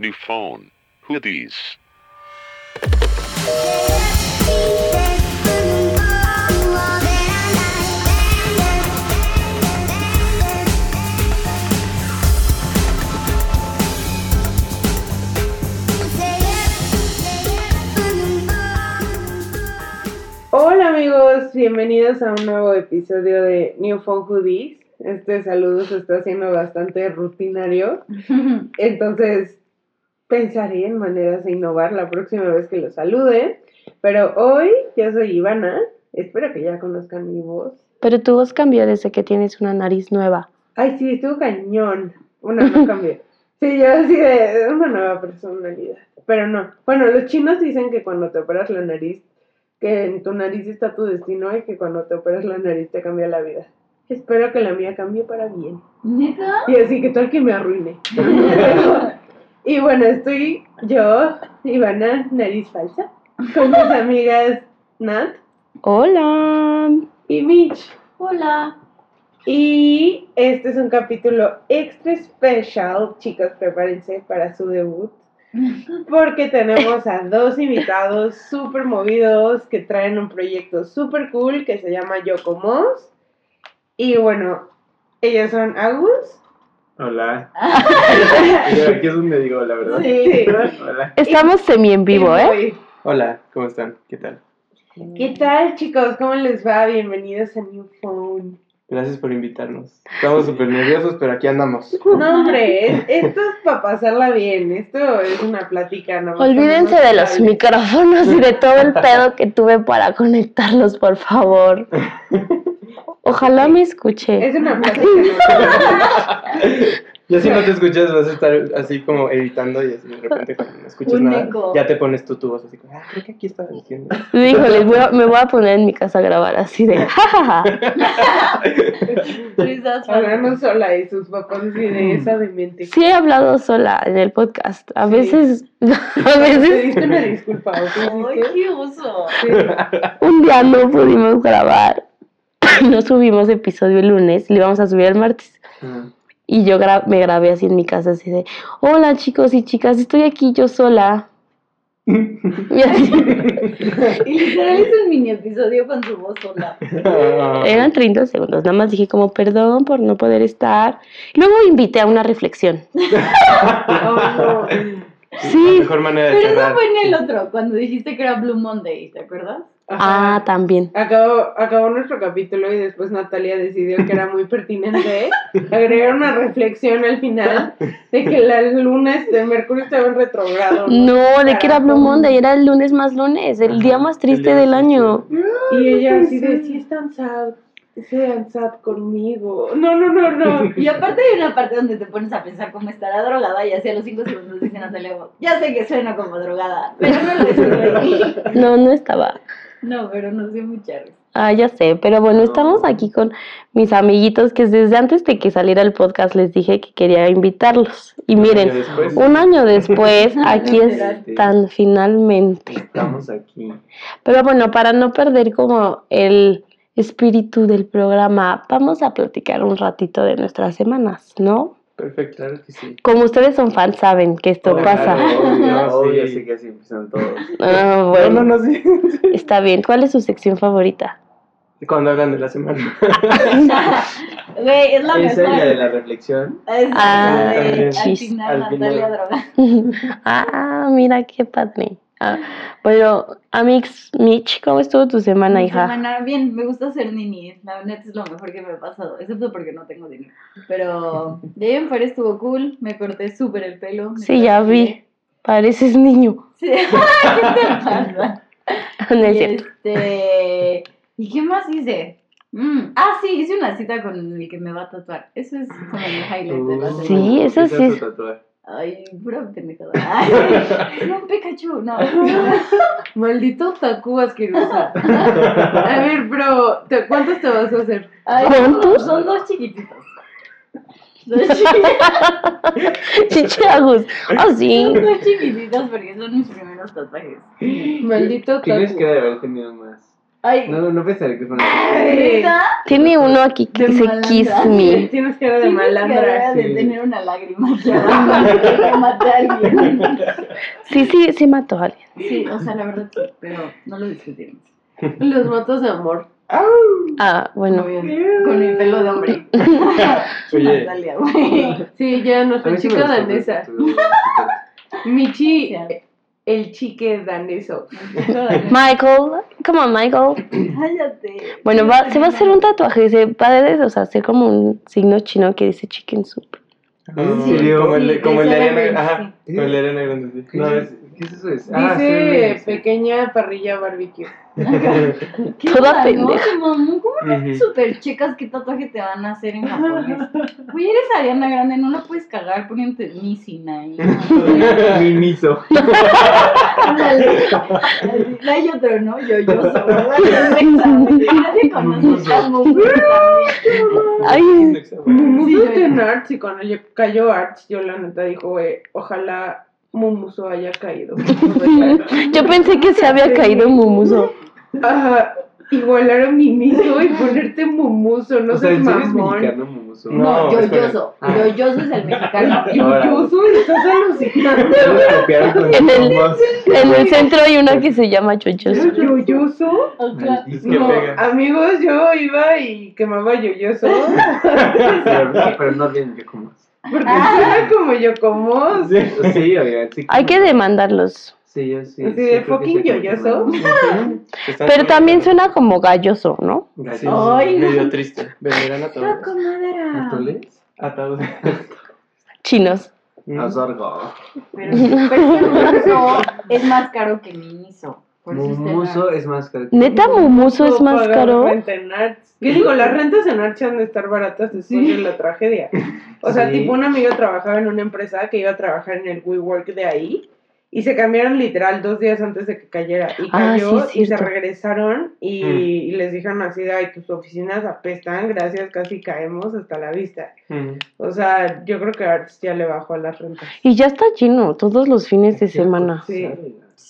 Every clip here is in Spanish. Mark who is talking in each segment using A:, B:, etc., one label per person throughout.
A: New phone. Who these?
B: Hola amigos, bienvenidos a un nuevo episodio de New Phone Hoodies. Este saludo se está haciendo bastante rutinario, entonces pensaré en maneras de innovar la próxima vez que los salude. Pero hoy yo soy Ivana, espero que ya conozcan mi voz.
C: Pero tu voz cambió desde que tienes una nariz nueva.
B: Ay, sí, estuvo cañón. Bueno, no cambié. Sí, yo así de una nueva personalidad. Pero no. Bueno, los chinos dicen que cuando te operas la nariz, que en tu nariz está tu destino y que cuando te operas la nariz te cambia la vida. Espero que la mía cambie para bien.
D: ¿Neta?
B: Y así que tal que me arruine. y bueno, estoy yo, Ivana, nariz falsa, con mis amigas Nat
C: Hola.
B: y Mitch.
D: Hola.
B: Y este es un capítulo extra especial, chicos, prepárense para su debut. Porque tenemos a dos invitados súper movidos que traen un proyecto súper cool que se llama Yocomos. Y bueno, ellos son Agus.
E: Hola. Aquí es donde digo la verdad.
B: Sí.
E: Hola.
C: Estamos semi en vivo,
B: y
C: ¿eh?
E: Hola, ¿cómo están? ¿Qué tal?
B: ¿Qué tal, chicos? ¿Cómo les va? Bienvenidos a New Phone.
E: Gracias por invitarnos. Estamos súper nerviosos, pero aquí andamos.
B: No, hombre, es- esto es para pasarla bien. Esto es una plática, ¿no?
C: Olvídense de los micrófonos y de todo el pedo que tuve para conectarlos, por favor. Ojalá me escuche.
B: Es una plática.
E: Ya si no te escuchas vas a estar así como editando y así de repente cuando no escuchas
D: Un
E: nada,
D: eco.
E: ya te pones tú tu voz así como, ah, creo que aquí estaba diciendo.
C: Híjoles, voy a- me voy a poner en mi casa a grabar así de jajaja.
B: Hablando sola y sus papás así de esa de mente.
C: Sí he hablado sola en el podcast. A
B: Sí.
C: veces, a
B: Te
C: veces
B: diste una disculpa, ¿o qué
D: Ay, qué oso.
B: Sí.
C: un día no pudimos grabar. No subimos episodio el lunes, lo íbamos a subir el martes. Y yo gra- me grabé así en mi casa, así de, hola chicos y chicas, estoy aquí yo sola. Y así,
D: Y literal hizo un mini episodio con su voz sola.
E: ah.
C: eran 30 segundos, nada más dije como perdón por no poder estar. Luego invité a una reflexión.
B: Oh, no.
C: Sí.
E: La mejor manera de
D: Pero eso
E: cerrar.
D: fue en el otro, cuando dijiste que era Blue Monday, ¿te acuerdas?
C: Ah, también.
B: Acabó, acabó nuestro capítulo y después Natalia decidió que era muy pertinente agregar una reflexión al final de que el lunes de Mercurio estaba en retrogrado.
C: No, de que era Blue. Monday, era el lunes más lunes, el
E: Ajá,
C: día más triste
E: día
C: del
E: más
C: año.
B: Y ella así de, sí están sad, sean sad conmigo. No, no, no, no.
D: Y aparte hay una parte donde te pones a pensar cómo estará drogada y así a los 5 segundos dice Natalia, ya sé que suena como drogada, pero no lo estoy.
C: No, no estaba.
D: No, pero nos dio mucha risa.
C: Ah, ya sé, pero bueno, estamos aquí con mis amiguitos que desde antes de que saliera el podcast les dije que quería invitarlos. Y
E: Un año
C: miren,
E: después,
C: un año después, aquí están finalmente.
E: estamos aquí.
C: Pero bueno, para no perder como el espíritu del programa, vamos a platicar un ratito de nuestras semanas, ¿no?
E: Perfecto, claro que sí.
C: Como ustedes son fans, saben que esto pasa.
E: Claro, obvio,
F: Obvio,
E: sí.
F: sí que así empiezan todos.
C: Ah,
E: No,
C: bueno,
E: no, no, sí.
C: está bien. ¿Cuál es su sección favorita?
E: Cuando hablan de la semana.
D: Güey, es la
F: ¿En
D: mejor.
F: serio de la reflexión?
D: Es
C: Ah,
D: la de, al final
E: Al
D: Natalia droga.
C: ah, mira qué padre. Ah, bueno, Amix, Mitch, ¿cómo estuvo tu semana,
D: Mi
C: hija?
D: semana, bien, me gusta ser nini. La neta es lo mejor que me ha pasado, excepto porque no tengo dinero. Pero de ahí en fuera estuvo cool, me corté súper el pelo. me
C: Sí, ya vi. Pareces niño.
D: Sí, ¿qué te pasa?
C: No es
D: y
C: cierto.
D: este, ¿y qué más hice? Mm, ah, sí, hice una cita con el que me va a tatuar. Eso es como el highlight de la
E: Uh,
C: Sí, eso
F: ¿Qué
C: sí es-?
D: Ay, pura pendejada. Ay, no, Pikachu, no.
B: Maldito tacu asquerosa. A ver, pero ¿te- ¿cuántos te vas a hacer?
D: Ay,
C: ¿Cuántos?
D: Son dos chiquititos. Dos chiquititos.
C: Chichagos. Ah, sí.
D: Son dos chiquititos porque son mis primeros tatuajes.
B: Maldito
F: ¿Tienes
B: tacu.
F: que de haber tenido más?
D: Ay,
F: No, no pensaré que es una
D: ¿neta?
C: Tiene uno aquí que
D: De
C: dice
D: malandra.
C: Kiss Me.
B: Tienes cara de
D: Tienes
B: malandra.
D: cara de
F: sí.
D: tener una lágrima de que mate a alguien.
C: Sí, sí, sí mató a alguien.
D: Sí, o sea, la verdad sí, pero no lo discutiremos.
B: Los motos de amor.
C: Ah, bueno.
D: Muy bien. Con mi pelo de hombre.
E: Oye.
D: Natalia.
B: Sí, ya
F: sí me
B: chica danesa. Michi. El chique daneso.
C: Michael, come on, Michael.
D: Cállate.
C: Bueno, va, se va a hacer un tatuaje, se va a o sea, hacer como un signo chino que dice chicken soup.
F: ¿En
E: Sí,
F: serio?
E: como el de,
D: Sí,
E: como el de
D: de
E: Ariana,
D: Celebrity,
E: ajá,
F: sí.
E: como el de Ariana Grande, sí.
F: ¿Qué,
E: No,
F: es- ¿Qué es eso? Es? Ah,
B: Dice
F: sí,
B: pequeña parrilla barbecue.
D: ¿Qué
C: Toda
D: no?
C: pendeja.
D: Mamón, ¿Cómo no super checas qué tatuaje te van a hacer en japonés? Güey, eres Ariana Grande, no la puedes cagar poniéndote Nissin ahí.
F: Mi miso.
D: Hay otro, ¿no? Yo, yo soy, ¿verdad? Nadie conoce a Mumu también.
C: Ay,
D: yo-
B: en Arts y cuando yo- yo la neta dijo, güey, ojalá Mumuso haya caído.
C: yo pensé que se había caído Mumuso.
B: Ajá, igualar a Mimiso y ponerte Mumuso, no
F: o sea,
B: seas
F: ¿en serio es
B: mamón.
F: mexicano, Mumuso?
E: No.
D: No, yo,
E: es
D: yo
E: con-
D: soy.
F: Ah.
D: Yo, yo soy el mexicano.
F: Ahora.
B: Yo soy, estás alucinando.
C: En el-. En el centro hay una que se llama Yoyoso.
B: ¿Yoyoso?
E: Es
B: No, amigos, yo iba y quemaba yoyoso
F: Pero, pero no bien que como.
B: Porque
D: Ah.
B: suena como yo como.
F: Sí, oigan, sí.
C: Hay que demandarlos.
F: Sí, yo sí. Sí,
B: de fucking
F: sí,
B: yoyoso.
C: Pero también suena como galloso, ¿no?
E: Sí,
F: Gallo.
D: Ay, no.
E: medio triste. Venderán a todos.
F: ¿Atoles?
E: Atados.
C: Chinos.
E: Mm.
F: Azorgo.
D: Pero, pero es más caro que está en
F: Mumuso es más caro.
C: Neta, Mumuso es más caro.
B: renta en Arts. ¿Qué digo? Las rentas en Arts han de estar baratas después
D: Sí.
B: de la tragedia. O sea,
F: Sí.
B: tipo un amigo trabajaba en una empresa que iba a trabajar en el WeWork de ahí y se cambiaron literal dos días antes de que cayera. Y
C: Ah,
B: cayó
C: sí,
B: y se regresaron y,
E: Mm.
B: y les dijeron así, de, ay, tus oficinas apestan, gracias, casi caemos hasta la vista.
E: Mm.
B: O sea, yo creo que Arts ya le bajó a las rentas.
C: Y ya está lleno todos los fines de semana.
B: Sí.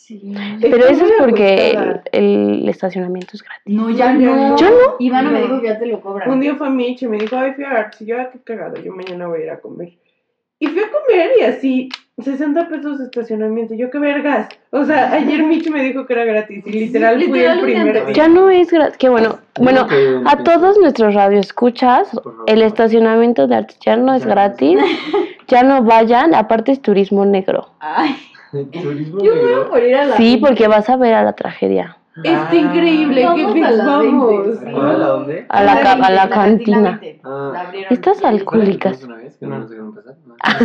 D: Sí.
C: Pero eso es porque el, el estacionamiento es gratis.
D: No, ya no.
B: no.
C: ¿Ya no?
D: Ivana me dijo que ya te lo cobran.
B: Un día fue Mitch y me dijo, ay, fui a Arts. Y yo, qué cagado, yo mañana voy a ir a comer. Y fui a comer y así, 60 pesos de estacionamiento. Yo, qué vergas. O sea, ayer Mitch me dijo que era gratis y literal fui el primer día.
C: Ya no es gratis. Qué bueno. Bueno,
F: Que-
C: a todos nuestros radioescuchas, el estacionamiento de arte ya no es
F: Ya no.
C: gratis. Ya no vayan, aparte es turismo negro.
D: Ay,
F: Turismo
D: yo
F: negro.
D: muero por ir a la
C: Sí, porque vas a ver a la tragedia.
B: Está increíble,
D: Vamos
B: qué
D: a
B: pics
D: la
B: vamos.
D: 20, sí.
F: ¿A la dónde?
C: A la, ca- a la
D: La
C: cantina.
D: 20.
F: Ah.
C: Estas alcohólicas.
F: ¿Una vez? Que no nos dejaron pasar.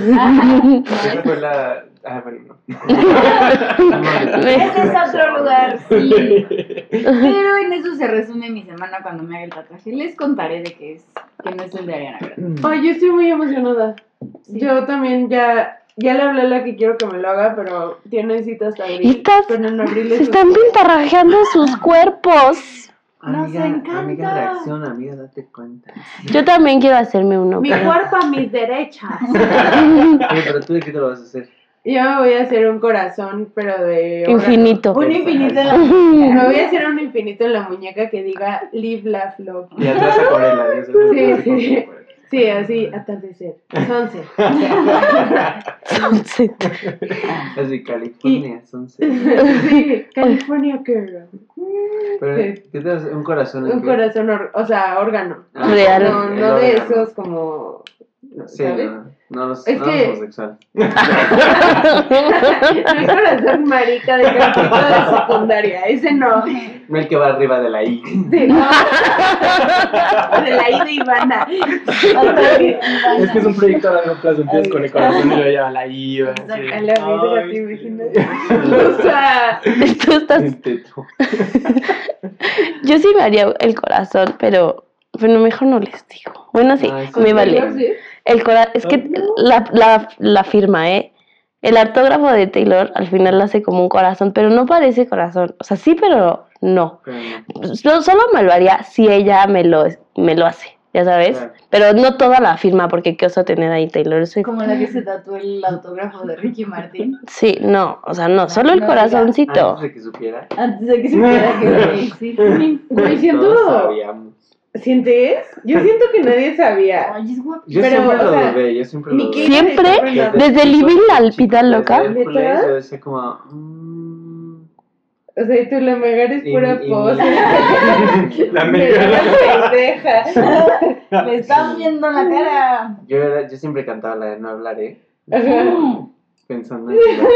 F: No.
E: Esa fue la. Ah, bueno, no.
D: Ese es otro lugar, sí. Pero en eso se resume mi semana cuando me haga el tatuaje. Les contaré de qué es, que no es el de Ariana Grande.
B: Ay, yo estoy muy emocionada.
D: Sí.
B: Yo también ya, ya le hablé a la que quiero que me lo haga, pero tiene cita hasta abril.
C: Estas
B: pero en abril
C: Se
B: es
C: están pintarrajeando sus cuerpos.
D: Nos
F: Amiga,
D: encanta.
F: Amiga, reacciona, amiga, date cuenta.
C: Yo también quiero hacerme uno.
B: Mi
C: pero-
B: cuerpo a mis derechas.
F: Oye, pero tú de qué te lo vas a hacer?
B: Yo me voy a hacer un corazón, pero de...
C: Infinito.
D: Un infinito en la
B: Me voy a hacer un infinito en la muñeca que diga Live, Laugh, Love.
E: Y atrás acuarela.
B: Sí, sí. Sí, así, atardecer. Sunset.
C: Sunset.
F: Así, California, son seis.
B: Sí, California Girl.
F: Pero. ¿qué te vas a hacer? ¿Un corazón
B: Un corazón, or- o sea, órgano.
F: Ah,
C: Real.
B: No, no de
F: órgano.
B: esos como...
F: Sí,
B: ¿Sabes?
F: no, no, los,
B: Es
F: no
B: que-
F: los homosexuales.
B: Mi corazón marica de campito de secundaria, ese no.
F: No el que va arriba de la I.
B: Sí, no. De la I de Ivana.
E: Es que es un proyecto a largo plazo. Empiezas con el corazón y lo lleva a la así.
B: Saca la
E: Ay,
B: te imaginas. O sea,
C: Tú estás.
F: Teto.
C: Yo sí me haría el corazón, pero. Pero mejor no les digo. Bueno, sí,
F: Ay,
C: me vale.
B: sí.
C: El corazón. Es que la, la, la firma, ¿eh? El artógrafo de Taylor al final hace como un corazón, pero no parece corazón. O sea, sí, pero no. Solo, me lo haría si ella me lo, me lo hace. ya sabes. Pero no toda la firma, porque qué oso tener ahí Taylor Swift.
D: Como la que se tatuó el autógrafo de Ricky Martin.
C: Sí, no, o sea, no, solo el
D: No,
C: corazoncito.
F: Antes de que supiera.
D: Antes de que supiera que güey, sí.
B: Siento. ¿Sientes? Yo siento que nadie sabía.
D: Ay, es guapo.
F: Yo
B: Pero,
F: siempre
B: o
F: lo dudé, yo siempre lo dudé.
C: Siempre,
B: Desde-
C: Desde el Living la
F: Desde
C: loca.
F: Yo decía como... mm,
B: O sea, y tú la mega eres
F: Y-
B: pura
F: y-
B: pose.
E: La
B: Me
E: mega.
B: la pendeja.
D: Me estás viendo la cara.
F: yo, era, yo siempre cantaba la de No Hablaré,
B: Ajá.
F: pensando en eso.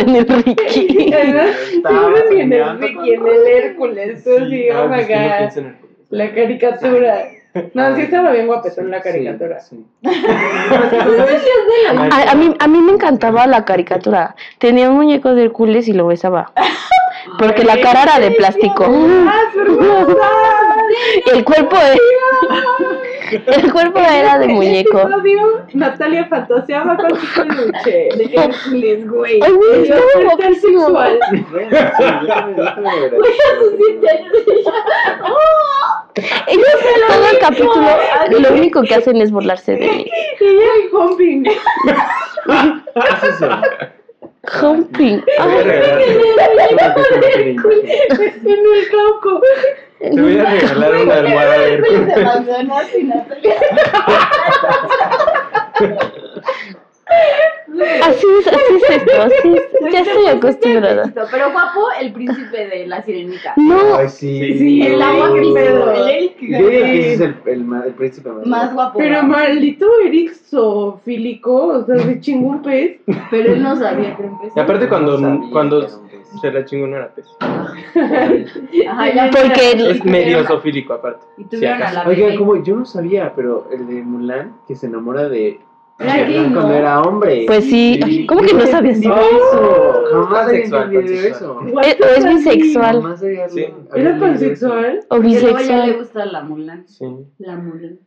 C: en el Ricky.
B: En el Ricky, en el Hércules, sí,
E: ah,
B: oh my
E: pues no
B: god. La caricatura. No, sí estaba bien guapetón la caricatura.
F: sí.
C: A, a mí, a mí me encantaba la caricatura. Tenía un muñeco de Hércules y lo besaba. Porque la cara era de plástico.
B: ¡Ah,
C: el cuerpo de- el cuerpo era de
B: En
C: muñeco.
B: episodio, Natalia fantaseaba con su peluche de Hércules, güey.
C: Ay, güey,
B: sexual.
F: Hubiera hecho.
C: Ellos todo el capítulo lo único que hacen es burlarse de mí.
B: Y ella humping.
F: ¿Qué es eso?
C: Humping.
E: A
C: Ay.
B: En el cauco.
E: Te voy a regalar una almohada de Hércules.
D: Se abandonó así, Natalia.
C: Así es, así es esto. Así es. Ya estoy acostumbrada.
D: Pero guapo, el príncipe de la sirenita.
C: No,
F: Ay, sí.
E: Sí,
D: El agua que
B: pedo.
D: El Eric.
F: Yo digo que ese es el, el, el príncipe más,
D: Más guapo.
B: Pero maldito Eric zoofílico, o sea, se chingó un pez.
D: Pero él no sabía que empezó.
E: Y aparte cuando,
F: No sabía
E: cuando
F: que era un pez.
E: se la chingó no era pez.
D: Ajá,
C: Porque
E: Es medio zoofílico aparte.
D: Y
E: Si
F: Oiga, como yo no sabía, pero el de Mulan que se enamora de
D: Era
F: Mulan cuando era hombre.
C: pues sí.
E: Sí.
C: ¿Cómo que no sabías?
F: No,
E: Oh,
F: jamás
E: pansexual,
F: entendido
E: pansexual.
F: eso.
B: What
C: Es, es bisexual
F: Jamás
E: Sí.
B: ¿Era pansexual?
C: o
D: ya le
C: bisexual.
D: gusta la Mulan.
E: Sí.
D: La Mulan.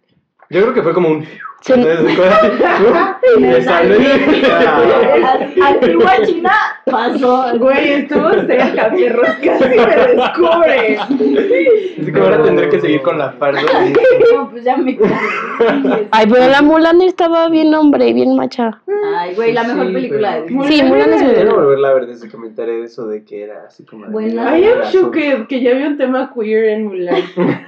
E: Yo creo que fue como un.
C: Se-
E: Entonces, me salió.
F: eso.
D: Antigua China pasó.
B: Güey, estuvo cerca, perros, casi me descubren.
E: Así que ahora tendré que seguir con la farda.
D: No, pues ya me.
C: Ay, pero la Mulan estaba bien hombre, bien macha.
D: Ay, güey, la mejor película de.
C: Sí, Mulan es muy
F: Quiero
C: buena.
F: volverla a ver desde que me enteré de eso de que era así como de
D: Buena.
B: I am shocked que ya había un tema queer en Mulan.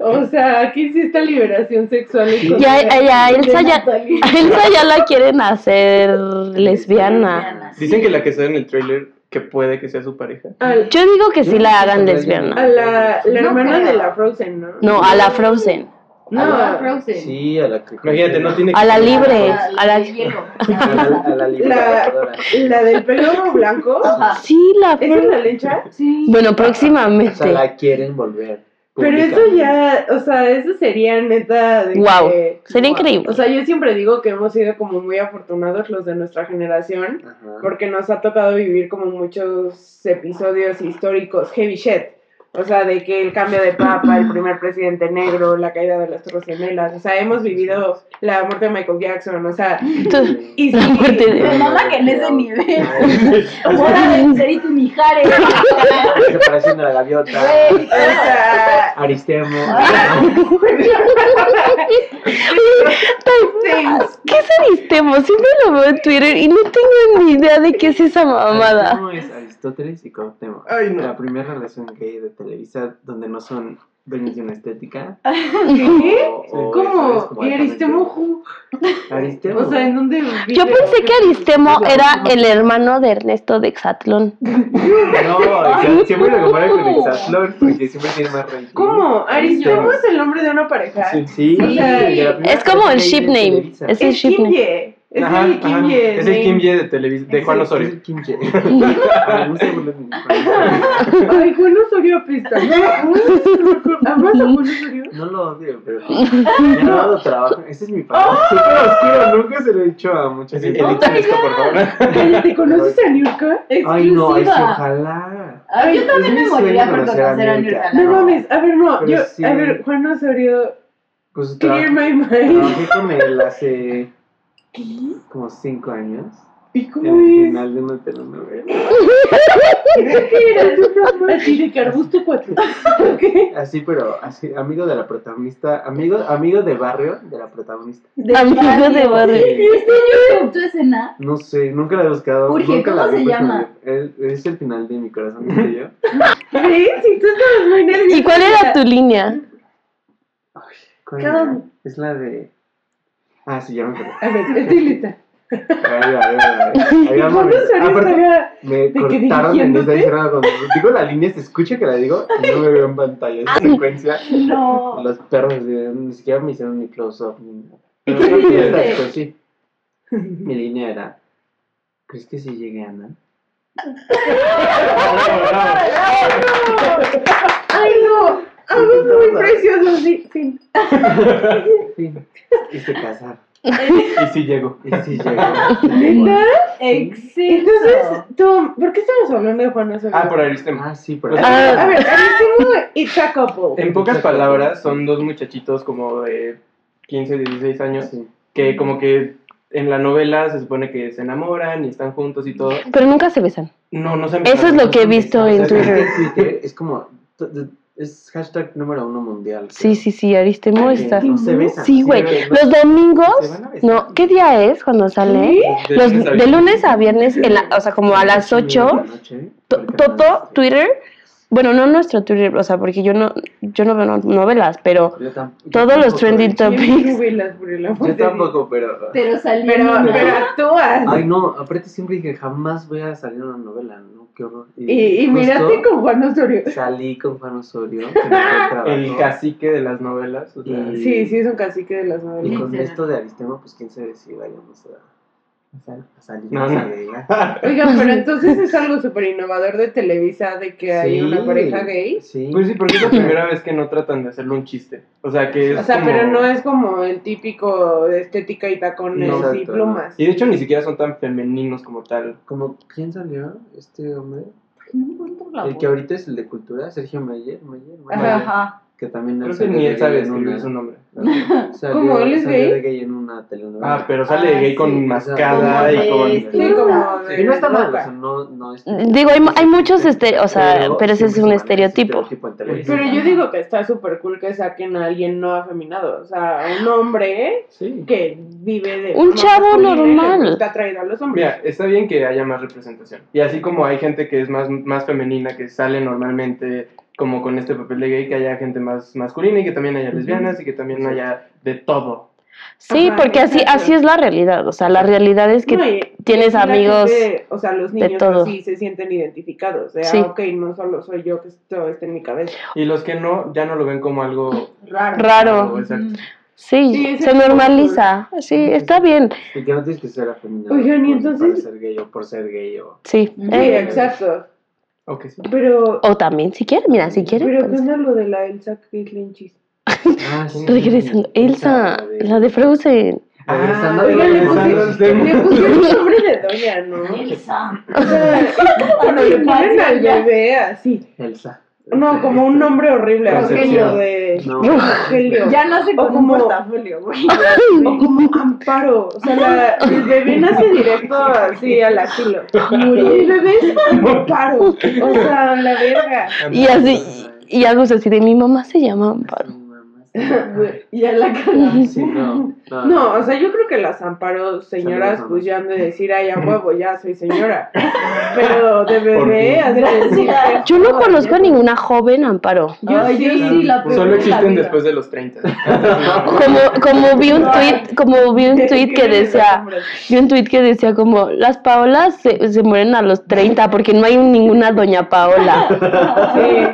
B: O sea, aquí sí está liberación sexual. y
C: Ya, ya,
D: De
C: Elsa ya, a Elsa ya la quieren hacer lesbiana.
E: Dicen que la que sale en el trailer que puede que sea su pareja.
B: Al-
C: Yo digo que sí la hagan lesbiana.
B: a la, la
D: No
B: hermana
D: creo.
B: de la Frozen, ¿no?
C: No, a la Frozen.
B: No,
D: A la Frozen.
F: Sí, a la que
E: Imagínate, no tiene
C: A la
E: que-
C: libre.
D: A
C: a la-
D: hielo.
F: a a
B: del pelo blanco.
D: Ajá.
C: Sí, la
B: ¿Esa es
C: Frozen.
B: la lencha?
D: Sí.
C: Bueno,
F: O sea,
C: próximamente.
F: la quieren volver.
B: Pero eso ya, o sea, eso sería neta de
C: Wow,
B: que-
C: sería
B: Wow.
C: increíble.
B: O sea, yo siempre digo que hemos sido como muy afortunados los de nuestra generación,
F: Ajá.
B: porque nos ha tocado vivir como muchos episodios históricos heavy shit. O sea, de que el cambio de papa, el primer presidente negro, la caída de las Torres Gemelas, o sea, hemos vivido la muerte de Michael Jackson, o sea, y
C: La
B: sí,
C: muerte de-
D: Me mama que en ese nivel. Boda de Cerito Mijares.
F: Separación de la gaviota.
D: Güey.
B: o sea,
F: Aristemo.
C: ¿Qué es Aristemo? Siempre lo veo en Twitter y no tengo ni idea de qué es esa mamada.
F: Aristemo es Aristóteles y
E: no.
F: La primera relación gay de Televisa donde no son dueños de una estética.
B: ¿qué?
F: o- o
B: ¿Cómo? ¿Y Aristemo?
F: Aristemo.
B: O sea, ¿en dónde vive?
C: Yo pensé que Aristemo era el hermano de Ernesto de Exatlón.
F: No, o sea, siempre lo comparan con Exatlón porque siempre tiene más rating.
B: ¿Cómo? ¿Aristemo es el nombre de una pareja?
E: Sí.
F: Sí,
B: O sea,
C: Es como el ship name. Es el ship name.
B: Es
E: Ajá,
B: el Kim. Ye.
E: Es el Kim. Ye de, televis de Juan
F: Es
E: Osorio.
F: el Kim Ye.
B: Ay, Juan Osorio apesta. ¿Amas a Juan Osorio?
F: No lo odio, pero me ha dado trabajo. Ese es mi país. Súper oscuro, nunca se lo he dicho a mucha gente.
E: editen esto, por favor.
B: Cállate, ¿conoces a Niurka?
F: Ay, no,
D: Exclusiva.
F: ojalá.
D: Ay, yo también
F: Es
D: me moriría por
F: conocer a
D: conocer a
F: Nurka.
D: Nurka.
B: No mames, a ver, no. Yo,
F: sí.
B: a ver, Juan Osorio,
F: Pues
B: clear my mind.
F: trabajé con él hace como cinco años.
B: ¿Y
F: El
B: cómo es?
F: final de una telenovela.
B: Así de que arbusto cuatro. ¿Qué?
F: Así, pero así, amigo de la protagonista, amigo, amigo de barrio de la protagonista.
C: Amigo de barrio.
D: ¿Te gustó escena?
F: No sé, nunca la he buscado.
D: Urge,
F: nunca
D: ¿cómo se
F: porque
D: llama?
F: me- Es, el final de mi corazón de yo.
B: ¿Ves? Y tú estabas muy nerviosa.
C: ¿Y cuál era tu línea?
F: ¿Cuál
B: Cada-
F: era? Es la de. Ah, sí, ya me acordé.
B: A ver, estoy lista.
F: Ay, ay, ay, ay. Me
B: ¿De que
F: cortaron en esta escena cuando digo la línea, se escucha que la digo y no me veo en pantalla. Esa secuencia,
B: No.
F: los perros ni siquiera me hicieron ni close-up ni nada.
E: Pero rápido.
F: hasta después sí. Mi línea era: ¿Crees que sí llegue Ana?
B: Ay, no. Algo muy precioso, sí. sí.
F: Sí. Y se casaron.
E: Y sí llego.
F: Y sí llegó.
D: Exceso.
B: Entonces, tú, ¿por qué estamos hablando de Juana Osorio?
E: Ah, por Aristemo.
F: Ah, sí, por
E: Ah.
F: ahí.
B: A ver, Aristemo, it's a couple.
E: En pocas palabras, son dos muchachitos como de 15, 16 años
F: Sí.
E: que como que en la novela se supone que se enamoran y están juntos y todo.
C: Pero nunca se besan.
E: No, no se
C: Eso es lo que he visto en Twitter
F: es como. Es hashtag número uno mundial.
C: Sí, sí, sí, Aristemo
F: Que
C: está.
F: No se besan.
C: Sí, güey. Los domingos, no, ¿qué día es cuando sale?
B: ¿Sí?
C: Los, de lunes a viernes, en la- o sea, como a las 8, To- Toto, Twitter, bueno, no nuestro Twitter, o sea, porque yo no, yo no veo no- novelas, pero todos los trending
B: ¿Quién
C: topics.
B: novelas, por el amor
F: Yo tampoco, pero.
D: Pero salió.
B: Pero,
D: una-
B: pero actúas.
F: Ay, no, aparte siempre dije, jamás voy a salir una novela, ¿no? Qué horror.
B: y y miraste con Juan Osorio.
F: Salí con Juan Osorio, el
E: cacique de las novelas. o sea,
F: Y-
B: Sí, sí, es un cacique de las
F: Y
B: novelas.
F: con
D: Sí.
F: esto de Aristemo, pues quién sabe si vayamos a, a salir
E: No, no.
B: Oigan, pero entonces es algo súper innovador de Televisa de que hay
F: Sí,
B: una pareja gay.
F: Sí.
E: Pues sí, porque es la primera vez que no tratan de hacerle un chiste. O sea, que es
B: O sea,
E: como-
B: pero no es como el típico de estética y tacones
F: No,
B: y
F: exacto,
B: plumas.
E: Y de hecho ni siquiera son tan femeninos como tal.
F: Como, ¿quién salió? Este hombre.
D: No
F: El que ahorita es el de cultura, Sergio Mayer, Mayer, Mayer,
B: Ajá.
D: Ajá.
F: Que también
E: Creo que ni él sabe escribir su nombre.
B: ¿Cómo? ¿Él es gay?
F: gay en una telenovela.
E: Ah, pero sale
D: Ah,
E: gay con
D: sí.
E: mascada
D: Como
E: y con...
B: Sí, como de
F: Y no está mal, o
B: loca.
F: sea, no, no es...
C: Digo, hay, hay muchos, este, o sea, pero ese es un estereotipo.
F: en televisión.
B: Pero yo digo que está súper cool que saquen a alguien no afeminado. O sea, un hombre
E: Sí.
B: que vive de.
C: Un chavo normal.
B: gusta atraer a los hombres.
E: Mira, está bien que haya más representación. Y así como hay gente que es más, más femenina, que sale normalmente como con este papel de gay, que haya gente más masculina y que también haya lesbianas y que también haya de todo.
C: Sí,
B: Ajá,
C: porque así,
B: exacto.
C: así es la realidad. O sea, la realidad es que
B: No, y-
C: tienes
B: y
C: amigos
B: gente, o sea, los
C: de
B: niños
C: todo.
B: así se sienten identificados. De,
C: Sí.
B: ah, ok, no solo soy yo que esto está en mi cabeza.
E: Y los que no, ya no lo ven como algo
B: Raro.
C: raro.
E: exacto.
B: Sí,
C: Sí, se normaliza. Sí, está bien.
F: Y que no tienes que ser afeminado.
B: Oigan, y
F: por-
B: entonces-
F: Para ser gay o por ser gay o...
C: Sí.
D: Sí,
B: Sí,
C: Eh,
B: exacto.
E: Ok, sí.
B: Pero,
C: O también, si quiere, mira, si quiere.
B: pero ¿qué
C: pues.
B: lo de la Elsa Caitlyn Chis?
F: Ah, sí.
C: Regresando. Elsa, la de Frozen.
F: Regresando.
B: Ah,
E: regresando
B: pusieron,
E: tema.
B: le pusieron nombre de doña, ¿no?
D: Elsa.
B: O sea, cuando le ponen al bebé así.
F: Elsa.
B: No, como un nombre horrible, como de
F: No.
B: Rogelio.
D: Ya no sé
B: O
D: con
B: como-
D: portafolio, güey.
B: O como Amparo. O sea, la, el bebé nace directo así al asilo. El bebé es Amparo. O sea, la verga.
C: Y así, y algo así de mi mamá se llama Amparo.
F: Sí.
D: Ya la cagamos.
F: Sí, no. No,
B: No, o sea, yo creo que las Amparo señoras
F: Saludos,
B: pues ya han de decir, ay, a huevo, ya soy señora. Pero de
E: ¿Por
B: bebé, de decir.
C: Yo no conozco a ninguna joven Amparo.
B: Yo
D: Ay,
B: sí.
D: yo sí, la peor
E: Solo
D: la
E: existen después de los 30.
C: Como, como vi un tweet, como vi un tweet que decía, vi un tweet que decía como las Paolas se, se mueren a los 30 porque no hay ninguna doña Paola.
B: Sí.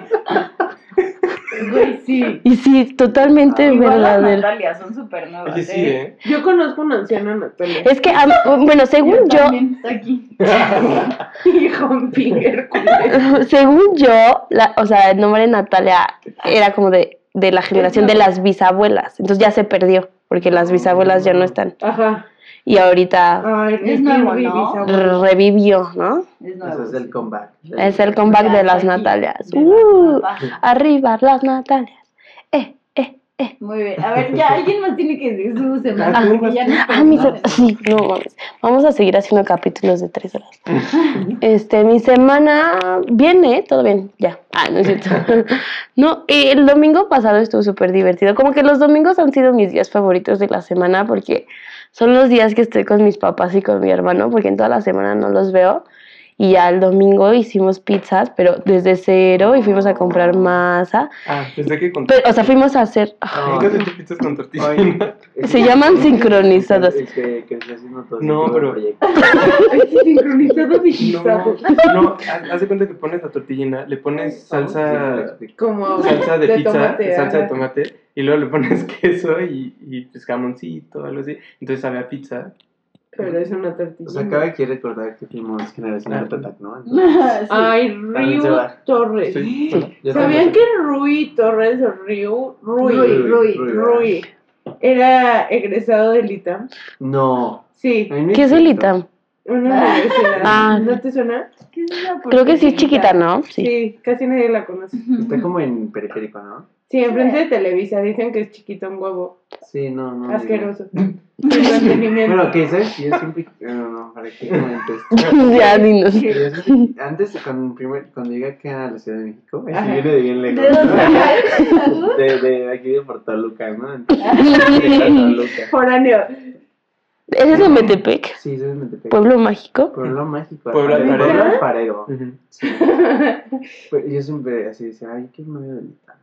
B: Güey, sí.
C: Y sí, totalmente
D: Igual las
C: verdadero.
D: Natalia son súper nuevas.
E: Sí, ¿eh?
B: Yo conozco una anciana Natalia.
C: Es que, am- bueno, según yo,
D: También está aquí.
B: Hijo Pinger,
C: según yo, la, o sea, el nombre de Natalia era como de, de la generación de las bisabuelas. Entonces ya se perdió, porque las bisabuelas ya no están.
B: Ajá.
C: Y ahorita
B: Ay,
D: Es nuevo, ¿no?
B: bisabuelo.
C: revivió, ¿no?
D: Es
F: Ese es el comeback.
C: Es el comeback de las
D: aquí.
C: Natalias. Uh, arriba las Natalias. Eh, eh,
D: Muy bien. A ver, ya alguien más tiene que decir su semana.
E: Ah,
C: Ah, mi se- sí, no mames. Vamos a seguir haciendo capítulos de tres horas. Este, mi semana viene, todo bien, ya. Ah, no es cierto. No, y el domingo pasado estuvo súper divertido. Como que los domingos han sido mis días favoritos de la semana porque son los días que estoy con mis papás y con mi hermano, porque en toda la semana no los veo. Y ya el domingo hicimos pizzas, pero desde cero y fuimos a comprar masa.
E: Ah, pensé que con.
C: Pero, o sea, fuimos a hacer.
E: ¿Por qué te pizzas con tortilla?
F: Ay,
C: Se llaman sincronizados.
F: Es que, que
E: No, pero-.
B: Sincronizado digitado.
E: No, no, haz de cuenta que pones la tortillina, le pones salsa,
B: Como
E: salsa de, pizza,
B: tomate,
E: salsa de tomate, y luego le pones queso y, y pues jamoncito, algo así. Entonces sabe a pizza.
B: Pero es una tortilla.
F: O sea, acaba aquí recordar que fuimos generación. Art Attack, ¿no?
D: Sí.
B: Ay, Ryu. Torres.
E: Sí.
B: ¿Sabían que Rui Torres o Ryu? Rui.
D: Rui, Rui,
B: Rui. Era egresado del ITAM.
F: No.
B: Sí,
C: ¿Qué es el. ITAM?
B: una universidad.
C: Ah.
B: ¿No te suena?
D: ¿Qué es esa
C: Creo que sí es chiquita, ¿no?
B: Sí.
C: Sí.
B: casi nadie la conoce.
F: Está como en periférico, ¿no?
B: Sí, enfrente de Televisa dicen que es chiquito un huevo.
F: Sí, no, no.
B: Asqueroso.
F: Bueno, ¿qué sabes? Yo siempre. No, no, para que comentes.
C: ya, dinos.
F: Antes, cuando, primer, cuando llegué acá a la Ciudad de México, así viene de bien lejos.
D: ¿De dónde
F: De, de aquí de Portoluca, ¿no? Entonces, de Portoluca.
B: Foráneo.
C: ¿Ese es de Metepec?
F: Sí, eso es Metepec.
C: ¿Pueblo mágico?
F: Pueblo mágico.
E: Pueblo
F: Alfarero.
B: alfarero.
F: Pueblo alfarero. Sí. Pues yo siempre así decía, ay, qué novio de Lita.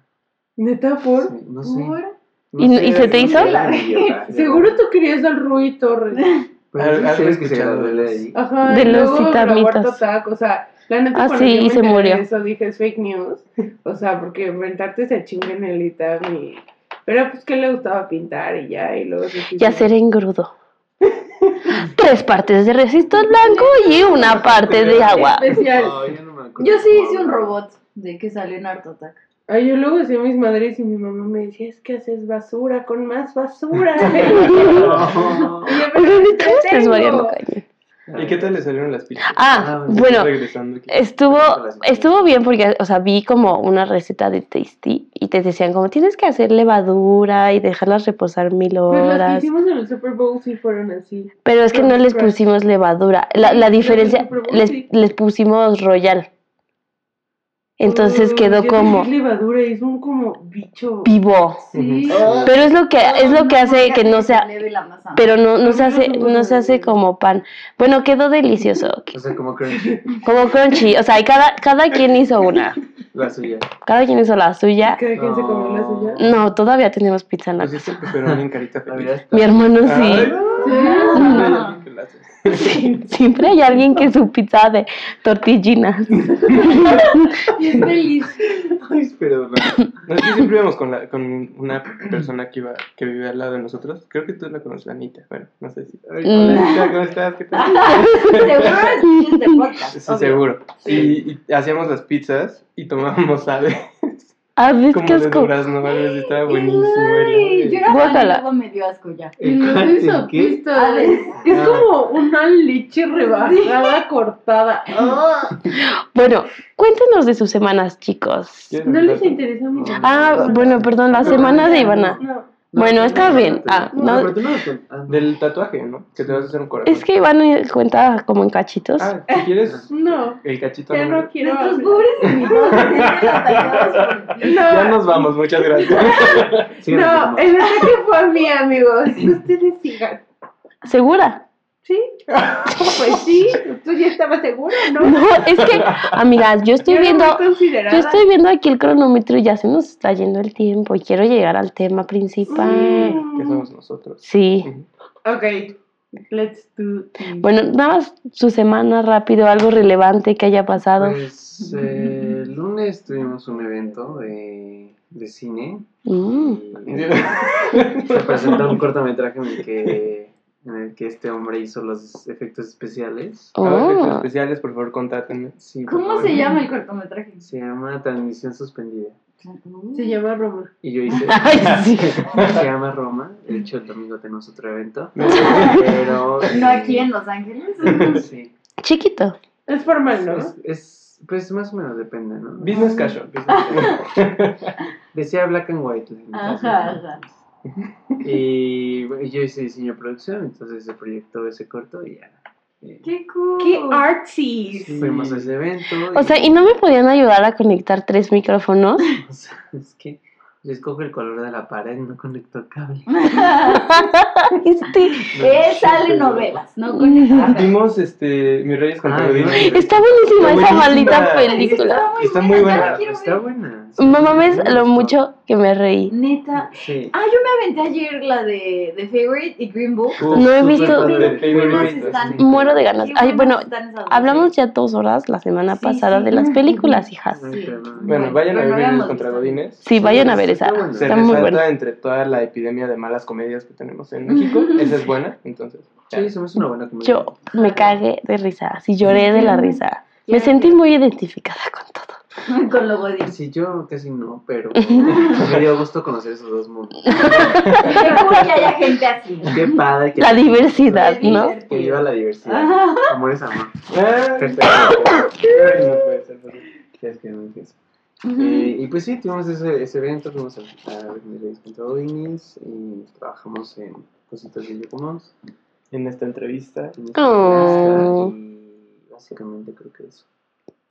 B: Neta, por.
F: Sí, no sé.
D: Por-
F: No
C: ¿Y-
F: sé,
C: y se te hizo?
B: Seguro tú querías al Rui Torres.
F: Pero sí
E: escuchado de
F: de
E: los-.
B: Ajá.
C: De
B: y
C: citamitas.
B: O sea, la neta,
C: Ah, sí,
B: yo
C: y
B: me
C: se murió.
B: de Eso dije es fake news. O sea, porque inventarte se chinga en el ITAM y. Pero pues que le gustaba pintar y ya, y luego se
C: Ya seré engrudo. Tres partes de resistor blanco y una parte de agua.
B: Especial.
F: Yo no me acuerdo
D: Yo sí hice un robot de que salió en Art Attack.
B: Ay, yo luego hacía mis madres y mi mamá me decía, es que haces basura con más basura.
F: No.
B: Y yo, "Pero
C: Oigan,
B: ¿qué
C: estamos
B: tengo?".
C: desvariando cañón.
E: ¿Y qué tal le salieron las pizzas?
C: Ah,
F: Ah,
C: bueno,
E: Regresando aquí.
C: estuvo, estuvo bien porque, o sea, vi como una receta de Tasty y te decían como tienes que hacer levadura y dejarlas reposar mil
B: Pues las que
C: horas.
B: hicimos en el Super Bowl sí fueron así.
C: Pero es que no les pusimos levadura. La, la diferencia, les,
B: sí.
C: les pusimos royal. Entonces
B: Oh,
C: quedó como
B: levadura y es un como bicho.
C: vivo.
D: Sí.
C: Pero es lo que, es lo que hace que no sea, pero no, no se
B: no
C: hace, no se hace como pan. Bueno, quedó delicioso.
F: O sea, como crunchy,
C: Como crunchy. O sea, y cada, cada quien hizo una.
F: la suya.
C: Cada quien hizo la suya.
B: ¿Cada quien se comió la
F: No.
B: suya?
C: No, todavía tenemos pizza en la
E: el en carita.
C: Mi hermano
E: Ay,
C: sí.
E: siempre hay alguien hace.
C: Siempre hay alguien que su pizza de tortillinas.
D: Bien feliz.
F: Ay, perdón.
E: No, es que siempre íbamos con, la, con una persona que iba que vivía al lado de nosotros. Creo que tú la conoces, Anita. Bueno, no sé si.
F: Ay.
E: Hola, Anita, ¿cómo estás? ¿Qué tal?
D: Seguro escuchas este podcast.
E: Sí,
D: obvio.
E: seguro. Y, y hacíamos las pizzas y tomábamos ave
C: A ver,
E: como
C: qué
E: de
C: asco.
E: durazno, así, estaba buenísimo.
D: Ay, yo era luego me dio asco ya.
B: Y los
F: ¿El qué?
D: ¿El
B: Es como una leche rebajada cortada. Ah,
C: Bueno, cuéntenos de sus semanas, chicos.
E: ¿Quieres
B: no les interesa mi
C: Ah, bueno, perdón, la semana de Ivana.
B: No.
C: Bueno, está bien. Ah, no.
F: pero tú no lo- no.
E: Del tatuaje, ¿no? Que te vas a hacer un corazón.
C: Es que Ivana cuenta como en cachitos.
E: Ah, si quieres
B: No.
E: el cachito.
B: Ya
E: no-
B: no quiero.
D: Nuestros pobres ti.
E: Ya nos vamos, muchas gracias.
B: No, el ataque fue a mí, amigos. Ustedes sigan.
C: ¿Segura?
B: ¿Sí? Pues sí. Tú ya estabas seguro, ¿no?
C: No, es que, amigas, yo estoy
B: Yo
C: viendo, yo estoy viendo aquí el cronómetro y ya se nos está yendo el tiempo y quiero llegar al tema principal.
B: Mm.
E: Que somos nosotros.
C: Sí.
B: Ok. Let's do this.
C: Bueno, nada más su semana rápido, algo relevante que haya pasado.
F: Pues eh, el lunes tuvimos un evento de, de cine.
C: Mm.
F: y se presentó un cortometraje en el que en el que este hombre hizo los efectos especiales.
E: Ver, efectos
C: Oh.
E: especiales, por favor, contátenme.
F: Sí,
D: ¿Cómo
F: favor.
D: se llama el cortometraje?
F: Se llama Transmisión Suspendida.
B: Se llama Roma.
F: Y yo hice.
C: Ay, sí.
F: se llama Roma. De hecho, el domingo tenemos otro evento. Pero.
D: No aquí en Los Ángeles.
F: Sí.
C: Chiquito.
B: Es formal, ¿no?
F: Es, es- pues más o menos depende, ¿no?
E: Business casual. business casual.
F: Decía Black and White.
D: Ajá, ajá.
F: Y bueno, yo hice diseño de producción, entonces se proyectó ese corto y ya. eh,
D: ¡Qué cool!
B: ¡Qué artsy!
F: Fuimos a ese evento.
C: O sea, ¿y no me podían ayudar a conectar tres micrófonos?
F: o sea, es que yo escojo el color de la pared, no conecto el cable.
C: Este,
D: Es sale novelas, ¿no? Con
E: Vimos este, Mis Reyes contra
F: Ah, no.
C: está buenísima esa maldita película.
E: Está muy buena.
F: Está buena.
C: No mames lo mucho que me reí.
D: Neta.
F: Sí.
D: Ah, yo me aventé ayer la de The Favorite y Green Book.
F: Uf,
C: No he visto-
D: están.
C: Muero de ganas. Ay, bueno, hablamos ya dos horas la semana
D: Sí,
C: pasada
D: sí.
C: de las películas, hijas.
E: Bueno, vayan a
D: Pero
E: ver Mis
D: habíamos
E: contra. Godines.
C: Sí, vayan a ver esa.
F: Está buena.
E: Se
C: Está muy
E: resalta
C: buena.
E: entre toda la epidemia de malas comedias que tenemos en México. Esa es buena, entonces. ya.
F: Sí, somos una buena comedia.
C: Yo me cagué de risa, así lloré de la risa. Me sentí muy identificada con todo.
D: Con lo godín.
F: Sí, yo casi no, pero me dio gusto conocer esos dos mundos.
D: Qué cool que haya gente así.
F: Qué padre que
C: La diversidad, ¿no?
F: que viva la diversidad. Amor es amor.
E: Ah,
F: Perfecto.
E: no puede ser.
F: Sí, es que no. Eh, y pues sí, tuvimos ese, ese evento, fuimos a a contra Godines y trabajamos en cositas de Yocomos.
E: En esta entrevista.
F: en esta
C: Oh.
F: entrevista, Y básicamente creo que eso.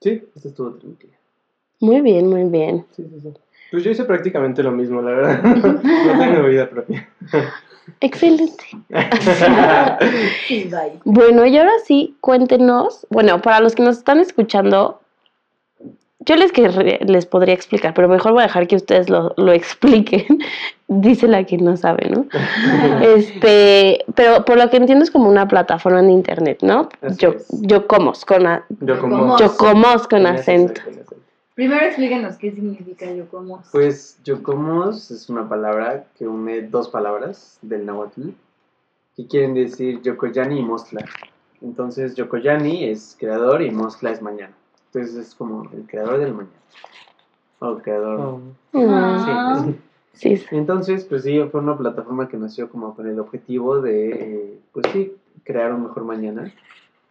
E: Sí,
F: Esto estuvo tranquilo.
C: Muy bien, muy bien.
E: sí, sí, sí. Pues yo hice prácticamente lo mismo, la verdad. No tengo vida propia.
C: Excelente. Bueno, y ahora sí, cuéntenos. Bueno, para los que nos están escuchando, yo les, les podría explicar, pero mejor voy a dejar que ustedes lo, lo expliquen. Dice la que no sabe, ¿no? Este, pero por lo que entiendo es como una plataforma de internet, ¿no?
F: Así
C: Yo,
F: es.
C: yo comos con a-
E: Yo como.
D: Como-
C: yo comos con
E: Con ese
C: acento.
D: Primero explíquenos qué significa yo como.
F: Pues Yocomos es una palabra que une dos palabras del náhuatl que quieren decir Yokoyani y Mostla. Entonces Yokoyani es creador y Mostla es mañana. Entonces es como el creador del mañana. O el creador.
E: Oh.
D: Ah.
F: Sí,
C: Sí, sí.
F: Entonces, pues sí, fue una plataforma que nació como con el objetivo de, eh, pues sí, crear un mejor mañana.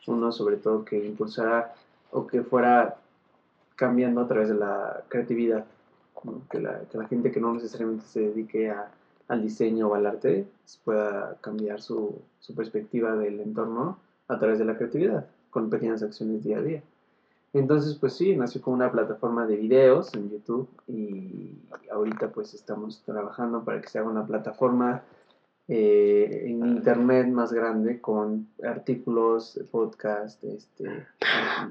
F: Uno, sobre todo, que impulsara o que fuera cambiando a través de la creatividad. ¿no? Que, la, que la gente que no necesariamente se dedique a- al diseño o al arte pues, pueda cambiar su, su perspectiva del entorno a través de la creatividad, con pequeñas acciones día a día. Entonces, pues sí, nació como una plataforma de videos en YouTube y ahorita pues estamos trabajando para que se haga una plataforma eh, en internet más grande con artículos, podcast, este,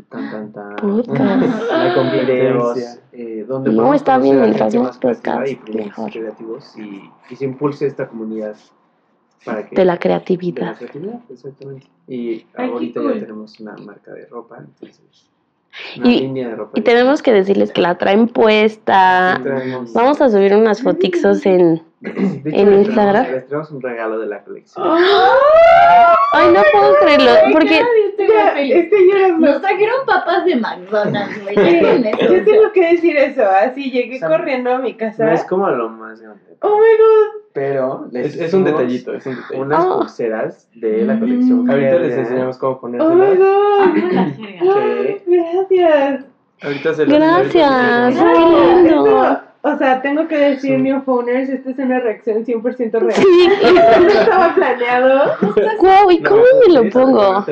F: tan, tan, tan,
C: Podcast.
E: La
F: videos, eh, donde
C: No, está bien,
F: a
C: mientras
F: gente
C: más podcast,
F: y creativos y, y se impulse esta comunidad para que
C: De la
F: de la
C: creatividad.
F: creatividad, exactamente. Y
B: Ay,
F: ahorita
B: cool.
F: ya tenemos una marca de ropa, entonces una
C: Y-
F: línea de ropa.
C: Y tenemos que decirles que la traen puesta.
E: Traemos.
C: Vamos a subir unas fotixos en...
F: De hecho,
C: en Instagram.
F: Les traemos un regalo de la colección.
C: Ay, no puedo creerlo, porque...
B: Ya, llorando.
D: Nos trajeron papas de McDonald's, güey.
B: Yo tengo que decir eso, así llegué
F: O sea,
B: corriendo a mi casa.
F: No es como lo más grande.
B: Oh my god.
F: Pero les
E: Es, es un detallito, es un detallito.
F: Unas
C: Ah.
F: pulseras de la
D: Mm.
F: colección.
E: Ahorita les enseñamos cómo
B: Oh my
E: ponérselas.
B: god.
D: Ah.
B: Ay, gracias.
E: Ahorita se las
C: Gracias.
E: ahorita se
C: Qué
E: las-
C: lindo.
B: O sea, tengo que decir,
F: Sí.
B: New Phoners, esta es una reacción 100% real.
C: Sí.
B: No estaba planeado.
C: Guau, ¿y
F: No,
C: cómo me lo
F: sí,
C: pongo?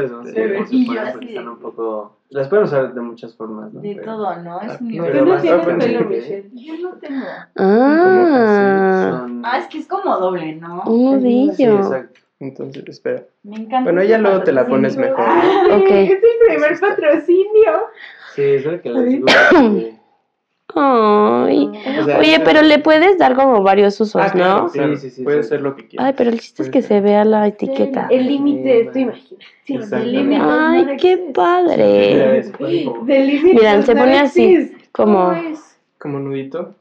D: Y yo así de-
F: un poco... Las pueden usar de muchas formas, ¿no?
D: De
F: Pero-
D: todo, ¿no? Es muy
B: Tú no tienes
E: ah,
B: pelo,
E: sí.
B: Michelle.
D: Yo no tengo.
C: Ah,
F: Son-
D: Ah, es que es como doble, ¿no?
C: un
F: Sí,
C: nudillo.
F: exacto.
E: Entonces, espera.
D: Me encanta.
E: Bueno, ya luego te la pones mejor.
B: Ay,
C: Ok.
B: Es el primer patrocinio.
F: Sí, es lo que les digo.
C: Ay.
F: o sea,
C: Oye, pero le puedes dar como varios usos,
E: Ah, claro,
C: ¿no?
F: Sí,
E: claro.
F: sí, sí,
E: Puede
F: sí.
E: ser lo que quieras.
C: Ay, pero el chiste es que
E: ser.
C: se vea la etiqueta.
B: El límite tu imaginación.
E: Exacto.
D: El límite
C: Ay,
D: no
C: qué padre. Miran, se
B: no
C: pone así, como,
D: ¿Cómo es?
E: Como nudito.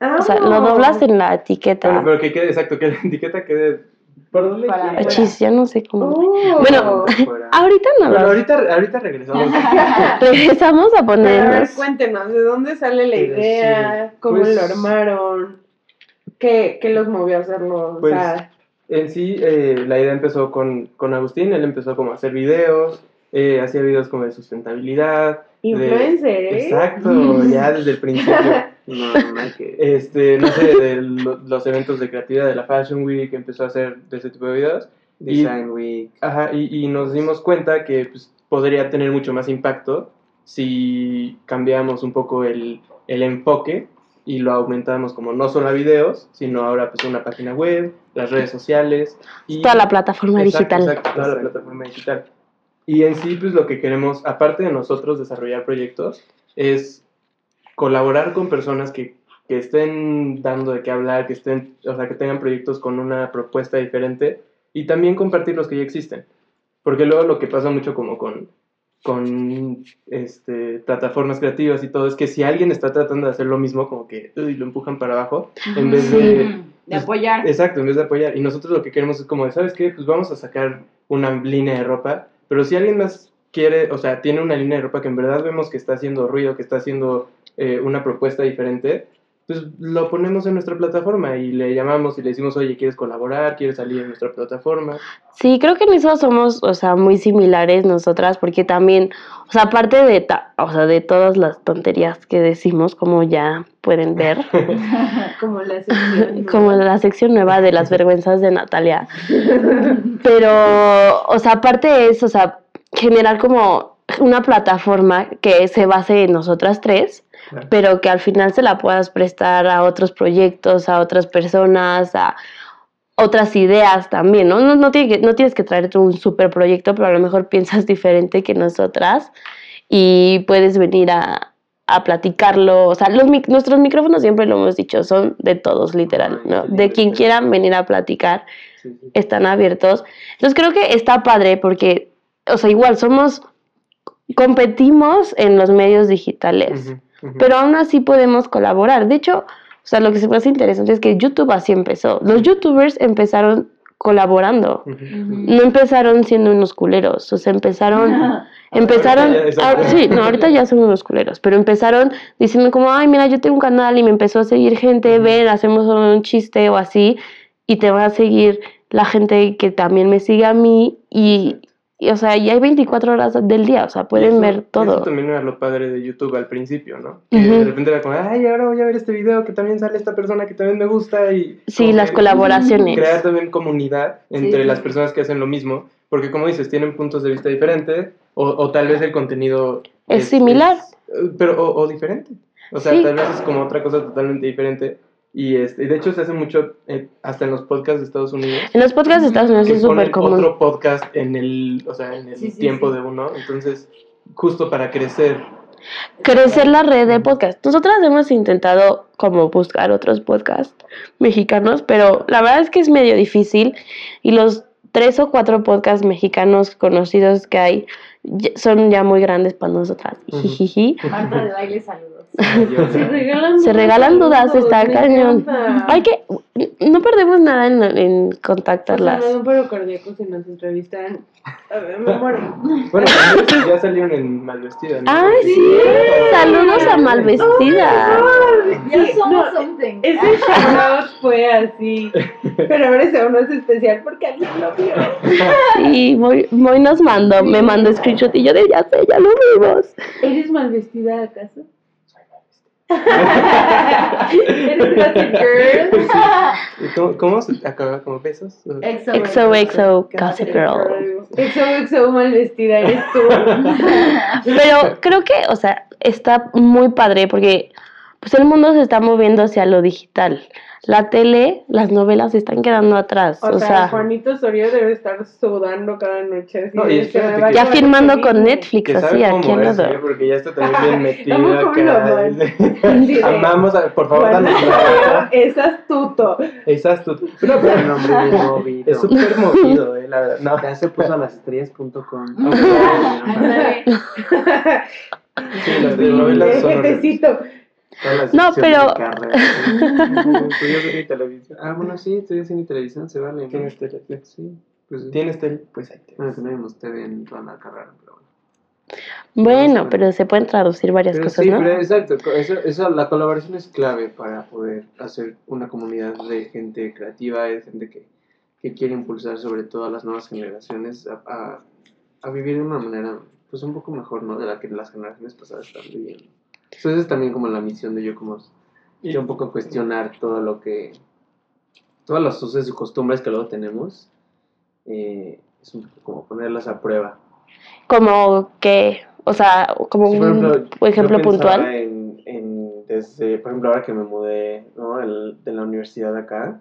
C: o sea, lo doblas en la etiqueta.
E: Pero, pero que quede exacto, que la etiqueta quede por.
C: Achis, ya no sé cómo.
B: Oh.
C: Bueno,
F: fuera.
C: Ahorita no
E: Bueno, ahorita, ahorita regresamos.
C: regresamos a
B: Pero a ver,
C: ponernos.
B: cuéntenos, ¿de dónde sale la
F: Pero
B: idea?
F: sí,
B: ¿Cómo
E: pues-
B: lo armaron? ¿Qué, ¿Qué los movió a hacerlo?
E: Pues,
B: o sea,
E: En sí, eh, la idea empezó con, con Agustín, él empezó como a hacer videos, eh, hacía videos como de sustentabilidad. De-
B: Influencer, ¿eh?
E: Exacto, ya desde el principio.
F: No, no que.
E: Este, no sé, de lo- los eventos de creatividad de la Fashion Week, empezó a hacer de ese tipo de videos. y-
F: Design Week.
E: Ajá, y, y nos dimos cuenta que pues, podría tener mucho más impacto si cambiamos un poco el, el enfoque y lo aumentamos como no solo a videos, sino ahora pues una página web, las redes sociales y
C: Toda la plataforma
E: Exacto,
C: digital.
E: exacto, toda la plataforma digital. Y en sí, pues lo que queremos, aparte de nosotros desarrollar proyectos, es colaborar con personas que, que estén dando de qué hablar, que estén, o sea, que tengan proyectos con una propuesta diferente y también compartir los que ya existen. Porque luego lo que pasa mucho como con, con este, plataformas creativas y todo es que si alguien está tratando de hacer lo mismo, como que uy, lo empujan para abajo, en vez de
D: Ujú, De apoyar.
E: Exacto, en vez de apoyar. Y nosotros lo que queremos es como, de, ¿sabes qué? Pues vamos a sacar una línea de ropa, pero si alguien más quiere, o sea, tiene una línea de ropa que en verdad vemos que está haciendo ruido, que está haciendo eh, una propuesta diferente, pues lo ponemos en nuestra plataforma y le llamamos y le decimos, oye, ¿quieres colaborar? ¿Quieres salir en nuestra plataforma?
C: Sí, creo que en eso somos, o sea, muy similares nosotras, porque también, o sea, aparte de, ta- o sea, de todas las tonterías que decimos, como ya pueden ver,
B: Como la sección.
C: como la sección nueva de las vergüenzas de Natalia. Pero, o sea, aparte de eso, o sea, generar como una plataforma que se base en nosotras tres,
E: Claro.
C: pero que al final se la puedas prestar a otros proyectos, a otras personas, a otras ideas también, ¿no? No, no, tiene que- no tienes que traerte un super proyecto, pero a lo mejor piensas diferente que nosotras y puedes venir a, a platicarlo. O sea, los, mic- nuestros micrófonos siempre lo hemos dicho, son de todos, literal, ¿no? De quien quiera venir a platicar,
F: Sí, sí.
C: están abiertos. Entonces creo que está padre porque, o sea, igual somos, competimos en los medios digitales Pero aún así podemos colaborar. De hecho, o sea, lo que se me hace interesante es que YouTube así empezó. Los YouTubers empezaron colaborando. No empezaron siendo unos culeros, o sea, empezaron, empezaron,
E: Ahorita
C: ah, sí, no, ahorita ya son unos culeros, pero empezaron diciendo como, ay, mira, yo tengo un canal y me empezó a seguir gente, ven, hacemos un chiste o así, y te va a seguir la gente que también me sigue a mí, y, y, o sea, y hay 24 horas del día, o sea, pueden
E: eso-
C: ver todo.
E: Eso también era lo padre de YouTube al principio, ¿no? Que de repente era como, ay, ahora voy a ver este video que también sale esta persona que también me gusta y...
C: Sí, las
E: que
C: colaboraciones.
E: Crear también comunidad entre
D: sí.
E: las personas que hacen lo mismo, porque como dices, tienen puntos de vista diferentes o, o tal vez el contenido...
C: Es similar.
E: pero, o, o diferente. O sea,
C: Sí.
E: tal vez es como otra cosa totalmente diferente. Y este, y de hecho se hace mucho eh, hasta en los podcasts de Estados Unidos.
C: En los podcasts de Estados Unidos
E: que
C: es súper común.
E: otro podcast en el, o sea, en el
D: Sí, sí,
E: tiempo
D: sí.
E: de uno. Entonces, justo para crecer.
C: crecer la red de podcast. Nosotras hemos intentado como buscar otros podcasts mexicanos, pero la verdad es que es medio difícil y los tres o cuatro podcasts mexicanos conocidos que hay son ya muy grandes para nosotras.
D: Marta de baile, saludos.
B: Se regalan,
C: Se regalan dudas, está cañón. Hay que, no perdemos nada en, en
B: O sea,
C: contactarlas.
B: un paro cardíaco si nos entrevistan. A ver, me muero.
E: Bueno, ya salieron en Malvestida. ¿no?
C: ¡Ay, sí! Saludos a Malvestida.
D: Ya
B: Sí,
D: somos
B: no,
D: something.
B: Ese shout out fue así. Pero ahora ese uno es especial porque alguien lo vio.
C: Sí, Moy, Moy nos mandó, me mandó screenshot y yo de ya sé, ya lo vimos.
B: ¿Eres mal vestida acaso? ¿Eres gossip girl?
E: ¿Y ¿Cómo, ¿Cómo se acaba? ¿Como besos?
D: Exo,
C: XOXO Gossip Girl.
B: XOXO mal vestida eres tú.
C: Pero creo que, o sea, está muy padre porque pues el mundo se está moviendo hacia lo digital. La tele, las novelas se están quedando atrás.
B: O, sea, Juanito Osorio debe estar sudando cada noche. así
E: No, y
B: de,
E: que-
C: ya firmando
B: el
C: con. Netflix,
E: Que
C: así, aquí
E: cómo
C: al
E: es. ¿eh? porque ya está también bien metida acá.
B: de-
E: Amamos, a, por favor,
B: Juan
E: dale
B: es astuto.
E: Es tu... No,
F: El
E: pero
F: nombre bien movido.
E: es súper movido, eh, la verdad. No,
F: Ya se puso a las estrellas.com.
D: Ándale.
E: sí, las telenovelas son horribles.
B: Jefecito.
C: No, pero-
E: yo soy de televisión.
F: Ah, bueno, sí, estoy haciendo televisión, se vale.
E: ¿Tienes tele?
F: Sí, pues sí.
E: ¿Tienes tele? Pues ahí te
F: Bueno, tenemos TV en toda la carrera, pero bueno.
C: Bueno, pero se pueden traducir varias
F: Pero
C: cosas,
F: sí,
C: ¿no?
F: pero exacto, eso, eso, la colaboración es clave para poder hacer una comunidad de gente creativa, de gente que, que quiere impulsar sobre todo a las nuevas generaciones a, a- a vivir de una manera pues un poco mejor, ¿no? De la que las generaciones pasadas están viviendo. Entonces es también como la misión de yo como yo un poco cuestionar todo lo que todas las usos y costumbres que luego tenemos eh, es un poco como ponerlas a prueba.
C: Como que, o sea, como
F: Sí,
C: un
F: yo
C: ejemplo puntual.
F: En, en- desde, por ejemplo, ahora que me mudé ¿no? El- de la universidad acá,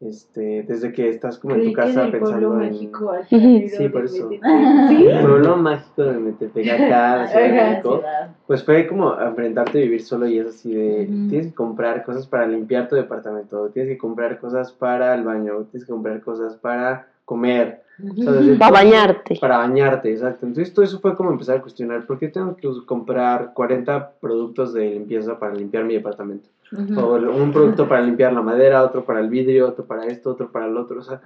F: este, desde que estás como en tu casa pensando en
B: mágico al
F: Sí, por eso. El pueblo mágico de Metepec acá, de Ciudad de México, pues fue como enfrentarte a vivir solo y es así de, tienes que comprar cosas para limpiar tu departamento, tienes que comprar cosas para el baño, tienes que comprar cosas para comer,
C: Para bañarte.
F: Para bañarte, exacto. Entonces todo eso fue como empezar a cuestionar, ¿por qué tengo que comprar 40 productos de limpieza para limpiar mi departamento? O un producto para limpiar la madera, otro para el vidrio, otro para esto, otro para el otro, o sea,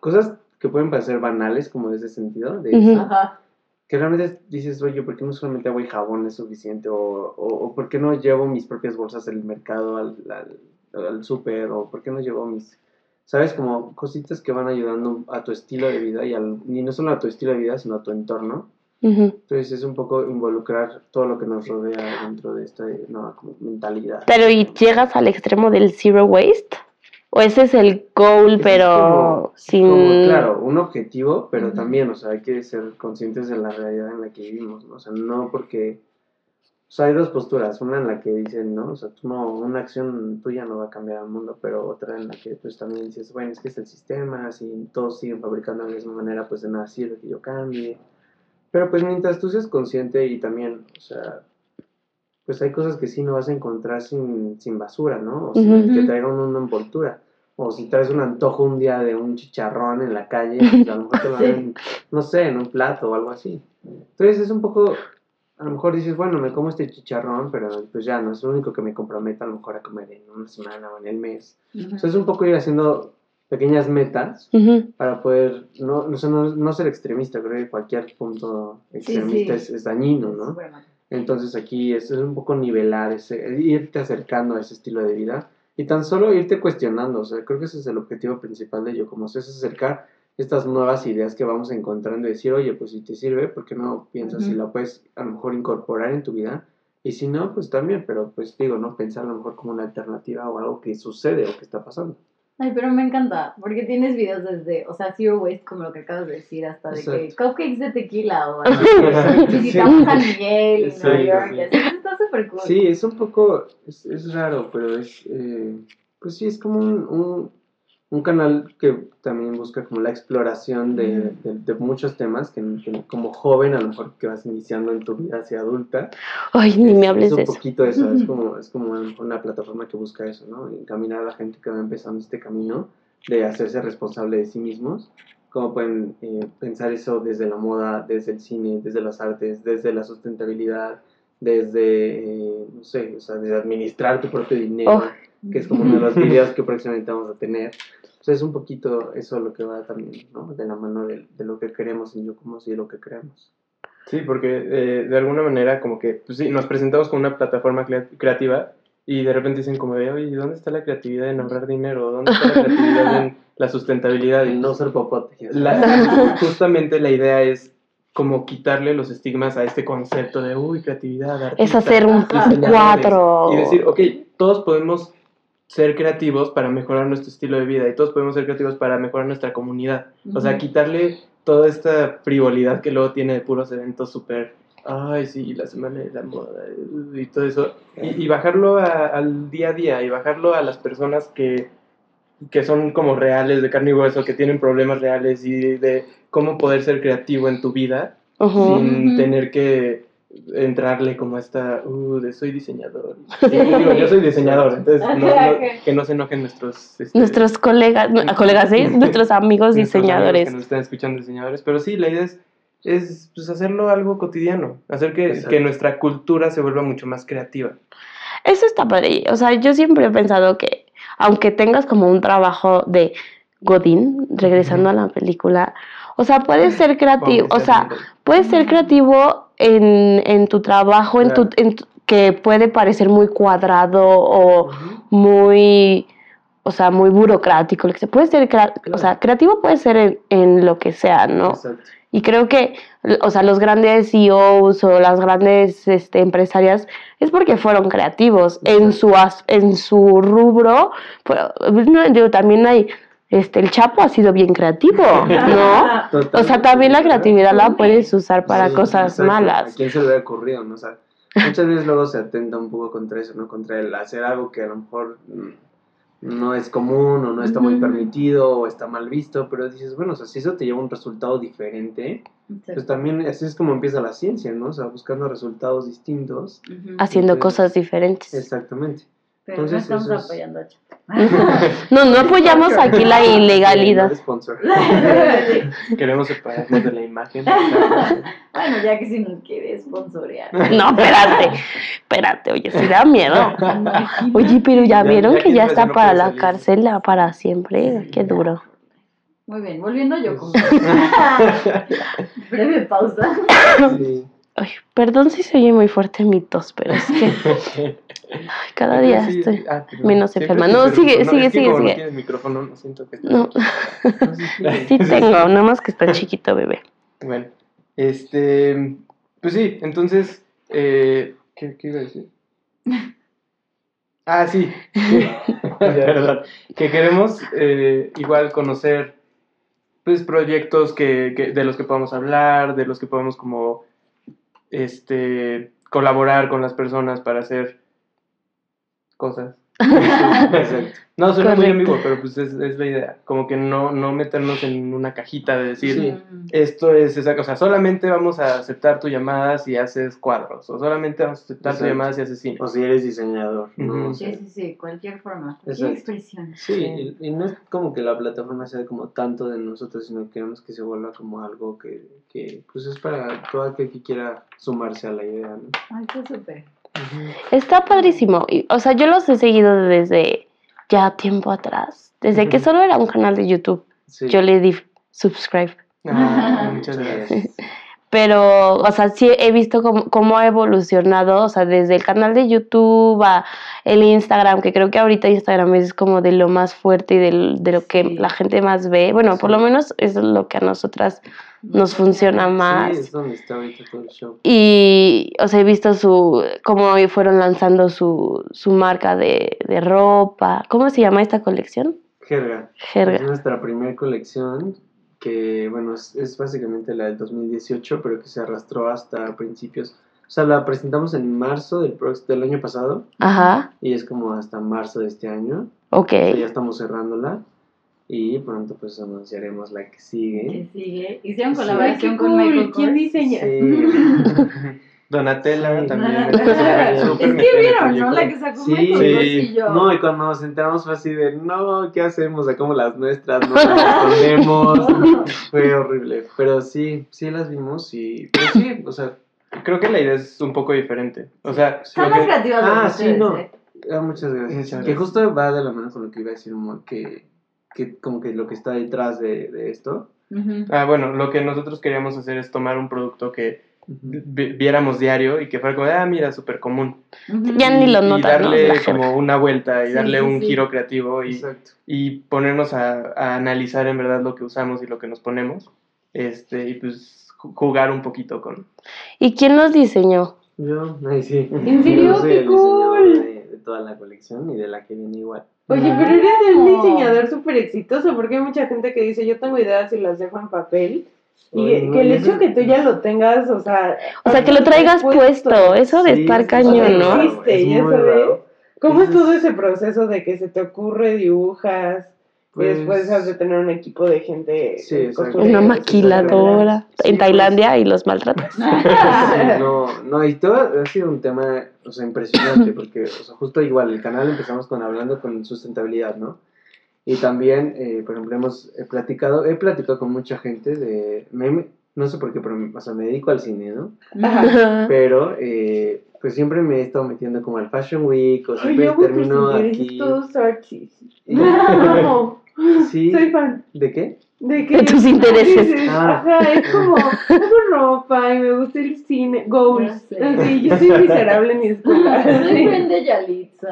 F: cosas que pueden parecer banales como de ese sentido, de
C: Ujú.
D: Ajá.
F: que realmente dices, oye, ¿por qué no solamente agua y jabón es suficiente? O, o, o ¿por qué no llevo mis propias bolsas del mercado al, al, al súper? ¿O por qué no llevo mis, sabes, como cositas que van ayudando a tu estilo de vida y, al, y no solo a tu estilo de vida, sino a tu entorno? Entonces es un poco involucrar todo lo que nos rodea dentro de esta nueva como mentalidad.
C: Pero ¿y llegas al extremo del zero waste? ¿O ese es el goal,
F: Ese
C: pero
F: como-
C: sin...
F: Como, claro, un objetivo, pero también, o sea, hay que ser conscientes de la realidad en la que vivimos, ¿no? O sea, no porque... O sea, hay dos posturas, una en la que dicen, ¿no? O sea, tú no, una acción tuya no va a cambiar el mundo, pero otra en la que pues también dices, bueno, es que es el sistema, si todos siguen fabricando de la misma manera, pues de nada sirve que yo cambie. Pero pues mientras tú seas consciente y también, o sea, pues hay cosas que sí no vas a encontrar sin, sin basura, ¿no? O
C: Ujú.
F: que traigan una envoltura. O si traes un antojo un día de un chicharrón en la calle, pues a lo mejor te lo dan, no sé, en un plato o algo así. Entonces es un poco, a lo mejor dices, bueno, me como este chicharrón, pero pues ya no es lo único que me comprometa a lo mejor a comer en una semana o en el mes. Sea, es un poco ir haciendo pequeñas metas para poder no, no, ser extremista, creo que cualquier punto extremista
D: sí.
F: Es, es dañino, ¿no? Entonces aquí es, es un poco nivelar, ese, irte acercando a ese estilo de vida y tan solo irte cuestionando, o sea, creo que ese es el objetivo principal de ello, como es acercar estas nuevas ideas que vamos encontrando y decir, oye, pues si te sirve, ¿por qué no piensas si la puedes a lo mejor incorporar en tu vida? Y si no, pues también, pero pues digo, no pensar a lo mejor como una alternativa o algo que sucede o que está pasando.
D: Ay, pero me encanta, porque tienes videos desde, o sea, zero waste, como lo que acabas de decir, hasta de que cupcakes de tequila o.
F: Exacto,
D: Visitamos. San Miguel y Nueva York,
F: sí.
D: Eso está súper cool.
F: Sí, es un poco, es, es raro, pero es, eh, pues sí, es como un, un, un canal que también busca como la exploración de, de, de muchos temas que, que como joven, a lo mejor que vas iniciando en tu vida hacia adulta.
C: Ay, ni
F: es,
C: me hables
F: es un
C: de eso.
F: poquito eso, es como, es como una plataforma que busca eso, ¿no? Encaminar a la gente que va empezando este camino de hacerse responsable de sí mismos. Cómo pueden eh, pensar eso desde la moda, desde el cine, desde las artes, desde la sustentabilidad, desde, eh, no sé, o sea, desde administrar tu propio dinero,
C: Oh.
F: que es como uno de los videos que próximamente vamos a tener. Sea, es un poquito eso lo que va también, ¿no? De la mano de, de lo que queremos en Yo Como Si, lo que creemos.
E: Sí, porque eh, de alguna manera como que, pues sí, nos presentamos con una plataforma crea- creativa y de repente dicen como de, oye, ¿dónde está la creatividad en ahorrar dinero? ¿Dónde está la creatividad en la sustentabilidad?
F: Y
E: Y
F: no ser popote.
E: la- justamente la idea es como quitarle los estigmas a este concepto de, uy, creatividad,
C: Es
E: artista,
C: hacer un
E: diseñadores",
C: cuadro.
E: Y decir, ok, todos podemos ser creativos para mejorar nuestro estilo de vida y todos podemos ser creativos para mejorar nuestra comunidad. O sea, quitarle toda esta frivolidad que luego tiene de puros eventos súper, ay, sí, la semana de la moda y todo eso, y, y bajarlo a- al día a día y bajarlo a las personas que, que son como reales, de carne y hueso, que tienen problemas reales y de cómo poder ser creativo en tu vida sin tener que entrarle como esta, uh, de soy diseñador. Y digo, yo soy diseñador, entonces no- no- que no se enojen nuestros... este,
C: Nuestros colegas, colegas, ¿sí? Nuestros amigos
E: nuestros amigos
C: diseñadores.
E: que nos están escuchando diseñadores, pero sí, la idea es, es pues, hacerlo algo cotidiano, hacer que, que nuestra cultura se vuelva mucho más creativa.
C: Eso está padre. O sea, yo siempre he pensado que, aunque tengas como un trabajo de Godín, regresando a la película, o sea, puedes ser creativo, o sea, puedes ser creativo en, en tu trabajo, en tu,
F: Claro.
C: en tu- que puede parecer muy cuadrado o muy o sea, muy burocrático. lo que sea. Puede ser, o sea, creativo puede ser en, en lo que sea, ¿no?
F: Exacto.
C: Y creo que, o sea, los grandes CEOs o las grandes este, empresarias es porque fueron creativos en su, en su rubro. Pero, no, digo, también hay, este, el Chapo ha sido bien creativo, ¿no? O sea, también la creatividad la puedes usar para
F: Sí,
C: cosas
F: exacto. ¿A
C: malas.
F: quién se le hubiera ocurrido, no? O sea, muchas veces luego se atenta un poco contra eso, ¿no? Contra el hacer algo que a lo mejor mm, no es común o no está muy permitido o está mal visto, pero dices, bueno, o sea, si eso te lleva a un resultado diferente, pues también así es como empieza la ciencia, ¿no? O sea, buscando resultados distintos.
C: Haciendo
F: Entonces,
C: cosas diferentes.
F: Exactamente.
D: Pero no
F: entonces
D: estamos
F: eso es-
D: apoyando a Chapo.
C: No, no apoyamos aquí la ilegalidad.
E: Queremos separarnos de la imagen.
D: bueno, ya que si nos quiere sponsorear.
C: No, espérate, espérate, oye, sí da miedo. Oye, pero ya vieron que ya está para la cárcel la- para siempre. Qué duro.
D: Muy bien, volviendo yo con
E: Pues
D: breve pausa.
F: Sí.
C: Ay, perdón si se oye muy fuerte mi tos, pero es que ay, cada día
E: Sí,
C: estoy.
E: ah,
C: menos enferma. No, sigue, sigue,
E: es que
C: sigue,
E: como
C: sigue.
E: No tienes micrófono, no siento que estás-
C: No, sí tengo, nada más que está chiquito, bebé.
E: Bueno, este, pues sí, entonces, eh, ¿qué, qué iba a decir? Ah, sí, perdón, que queremos eh, igual conocer, pues, proyectos que, que- de los que podamos hablar, de los que podamos como, este, colaborar con las personas para hacer cosas.
F: Exacto.
E: No, suena muy ambiguo, pero pues es, es la idea, como que no, no meternos en una cajita de decir,
F: Sí.
E: esto es esa cosa, solamente vamos a aceptar tu llamada si haces cuadros, o solamente vamos a aceptar tu llamada si haces cine.
F: O si eres diseñador, sea,
D: Sí, sí, sí, cualquier forma, cualquier expresión.
F: Sí, y, y no es como que la plataforma sea como tanto de nosotros, sino que queremos que se vuelva como algo que, que pues es para todo aquel que quiera sumarse a la idea, ¿no?
D: Ay, qué súper.
C: Está padrísimo. y, O sea, yo los he seguido desde ya tiempo atrás. Desde que solo era un canal de YouTube.
F: Sí.
C: Yo le di subscribe.
E: Ah, Muchas gracias.
C: Pero, o sea, sí he visto cómo, cómo ha evolucionado, o sea, desde el canal de YouTube a el Instagram, que creo que ahorita Instagram es como de lo más fuerte y del- de, lo que
D: Sí.
C: la gente más ve. Bueno, por lo menos es lo que a nosotras nos funciona más.
F: Sí, es donde está ahorita todo el show.
C: Y, o sea, he visto su, cómo fueron lanzando su, su marca de, de ropa. ¿Cómo se llama esta colección?
F: Jerga. Es
C: Jerga.
F: nuestra primera colección que, bueno, es, es básicamente la del 2018, pero que se arrastró hasta principios. O sea, la presentamos en marzo del, del año pasado
C: Ajá,
F: y es como hasta marzo de este año.
C: ok.
F: O sea, ya estamos cerrándola y pronto pues anunciaremos la que sigue.
D: Que sigue. Hicieron colaboración con
B: cool.
D: Michael
B: ¿Quién
D: Kors.
B: diseña?
F: Sí.
E: Donatella
F: Sí.
E: también.
D: Donatella.
E: Súper- súper
D: Es que vieron, ¿no? La que sacó
F: Sí.
D: Michael
E: Sí.
D: Y yo.
F: No, y cuando nos enteramos fue así de, no, ¿qué hacemos? Sacamos las nuestras, no las escondemos. fue horrible. Pero sí, sí las vimos y, pero sí, o sea,
E: Creo que la idea es un poco diferente. O sea,
D: Están
E: lo
D: más
E: que-
D: creativas
F: Ah, sí, no.
D: ¿eh?
F: ah, muchas gracias.
E: Muchas
F: Que justo va de la mano con lo que iba a decir, que, que como que lo que está detrás de, de esto.
E: Ah, bueno, lo que nosotros queríamos hacer es tomar un producto que viéramos diario y que fuera como, ah, mira, súper común.
C: Ya ni lo
E: y
C: notas, ¿no?
E: darle
C: jerga.
E: como una vuelta y
D: Sí,
E: darle
D: sí,
E: un
D: sí.
E: giro creativo y, y ponernos a, a analizar en verdad lo que usamos y lo que nos ponemos. Este, y pues ju- jugar un poquito con...
C: ¿Y quién los diseñó?
F: Yo, ay, sí.
B: ¿En serio?
F: Yo soy
B: ¡Qué cool!
F: de, de toda la colección y de la que viene igual.
B: Oye, pero eres un
D: No.
B: diseñador súper exitoso porque hay mucha gente que dice, yo tengo ideas y las dejo en papel. Y
F: no,
B: que el hecho que tú ya lo tengas, o sea...
C: O sea, que lo traigas puesto. Eso de
F: Sí,
C: estar
F: es
C: cañón, ¿no?
B: Existe,
F: es
B: ya sabes. ¿Cómo es todo ese proceso de que se te ocurre, dibujas, y
F: Pues-
B: después has de tener un equipo de gente...
F: Sí,
C: Una maquiladora
F: Sí,
C: en
F: pues.
C: Tailandia y los maltratas.
F: Sí, no, no, y todo ha sido un tema, o sea, impresionante, porque, o sea, justo igual, el canal empezamos con hablando con sustentabilidad, ¿no? Y también, eh, por ejemplo, hemos he platicado, he platicado con mucha gente de, me- no sé por qué, pero, o sea, me dedico al cine, ¿no?
B: Ajá.
F: Pero, eh, pues siempre me he estado metiendo como al Fashion Week, o
B: Ay,
F: siempre
B: tus
F: termino aquí.
B: todos archis.
F: y-
B: Amo.
F: sí,
B: Soy fan.
F: ¿de qué?
B: De, que,
C: De tus intereses.
B: dices,
F: Ah.
B: Ajá, es como, hago ropa y me gusta el cine, goals.
D: Sé.
B: Así, yo soy miserable en mi escuela.
D: Soy
B: Sí.
D: fan de Yalitza.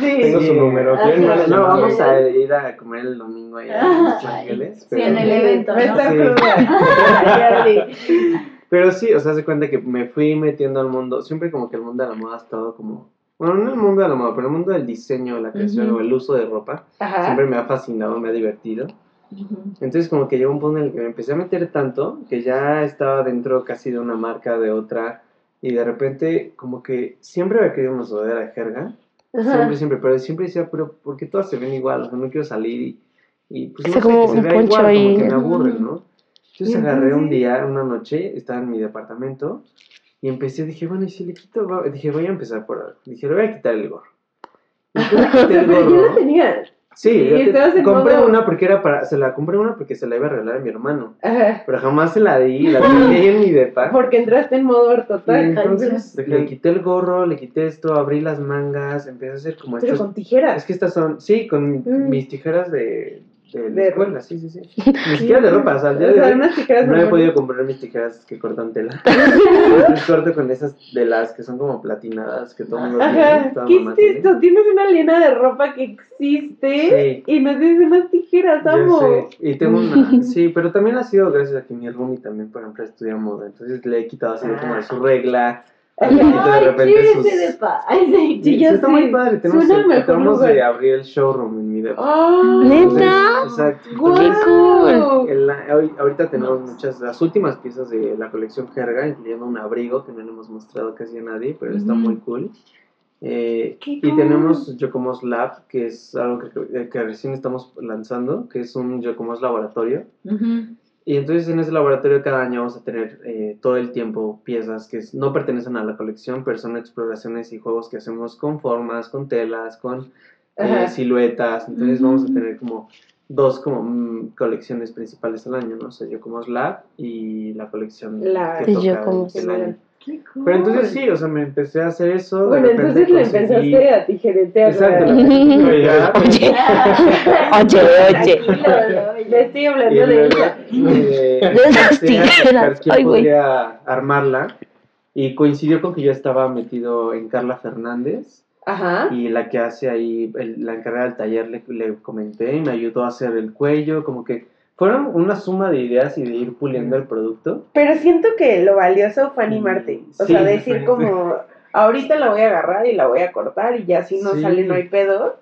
E: Tengo
B: Sí.
E: su número.
D: Ajá.
E: ¿Quieren más
F: No, vamos a ir a comer el domingo allá en Los Ángeles.
D: Sí,
F: pero-
D: en el evento,
F: Sí.
B: cruda.
F: Pero sí, o sea, se cuenta que me fui metiendo al mundo, siempre como que el mundo de la moda ha estado como, bueno, no el mundo de la moda, pero el mundo del diseño, la creación o el uso de ropa,
B: Ajá.
F: siempre me ha fascinado, me ha divertido. Entonces como que llegó un punto en el que me empecé a meter tanto que ya estaba dentro casi de una marca, de otra, y de repente como que siempre había querido una sudadera de jerga, siempre, siempre, pero siempre decía, pero ¿por qué todas se ven igual? O sea, no quiero salir y, y pues no sé,
C: como
F: que se vea igual,
C: ahí.
F: como que me aburre, ¿no? Entonces
B: ¿Y
F: agarré un día, una noche, estaba en mi departamento y empecé, dije, bueno, y si le quito, dije, voy a empezar por algo. Dije, le voy a quitar el gorro. Y entonces quité el
B: Pero yo
F: gorro.
B: lo tenía.
F: Sí, te- compré
B: modo-
F: una porque era para, se la compré una porque se la iba a regalar a mi hermano.
B: Ajá.
F: Pero jamás se la di, la dejé ahí en mi depa.
B: Porque entraste en modo ortotal.
F: entonces le quité el gorro, le quité esto, abrí las mangas, empecé a hacer como
B: Pero
F: estas
B: con tijeras.
F: es que estas son, sí, con
B: Mm.
F: mis tijeras de, de la
B: De
F: escuela, sí, sí, sí. Ni siquiera de ropa, o sea, día
B: O
F: de
B: sea,
F: hoy
B: unas tijeras
F: no he podido comprar mis tijeras que cortan tela. Entonces corto con esas de las que son como platinadas, que todo mundo tiene. Toda
B: ¿Qué
F: mamá
B: es esto? Tienes una línea de ropa que existe
F: Sí.
B: y nos tienes unas tijeras,
F: Ya
B: amo.
F: y tengo una, sí, pero también ha sido gracias a que mi roomie también, por ejemplo, estudia moda, entonces le he quitado así de como de su regla,
B: Ay,
F: de repente sus...
D: ese depa. Ay, sí.
B: Sí, ya
F: está muy padre, tenemos,
B: el
F: acabamos de abrir el showroom depa.
B: ¡Oh!
C: ¿Neta?
F: Exacto. El- hoy- ahorita tenemos muchas, las últimas piezas de la colección Jerga, incluyendo un abrigo que no le hemos mostrado casi a nadie, pero está
D: Ujú.
F: muy cool. Eh,
B: ¡Qué
F: y
B: cool!
F: tenemos Yocomos Lab, que es algo que, que recién estamos lanzando, que es un Yocomos laboratorio.
D: Ujú.
F: Y entonces en ese laboratorio cada año vamos a tener eh, todo el tiempo piezas que no pertenecen a la colección, pero son exploraciones y juegos que hacemos con formas, con telas, con eh, siluetas. Entonces
D: Ujú.
F: vamos a tener como dos como mm, colecciones principales al año, ¿no? O sea, yo como Lab y la colección
B: La-
F: que toca
C: Yocomos.
F: el año.
D: Qué cool.
F: Pero entonces sí, o sea, me empecé a hacer eso.
B: Bueno, entonces le
F: conseguí-
B: empezaste a tijeretear.
F: Exacto.
C: Oye, oye, oye.
B: Le estoy hablando de ella.
C: De esas tijeras.
F: quién
C: Ay, güey.
F: podría armarla y coincidió con que yo estaba metido en Carla Fernández
B: Ajá.
F: y la que hace ahí, el- la encargada del taller le, le comenté y me ayudó a hacer el cuello, como que fueron una suma de ideas y de ir puliendo el producto.
B: Pero siento que lo valioso fue animarte. O
F: Sí,
B: sea, decir
F: sí.
B: como, ahorita la voy a agarrar y la voy a cortar y ya si no
F: Sí.
B: sale no hay pedo.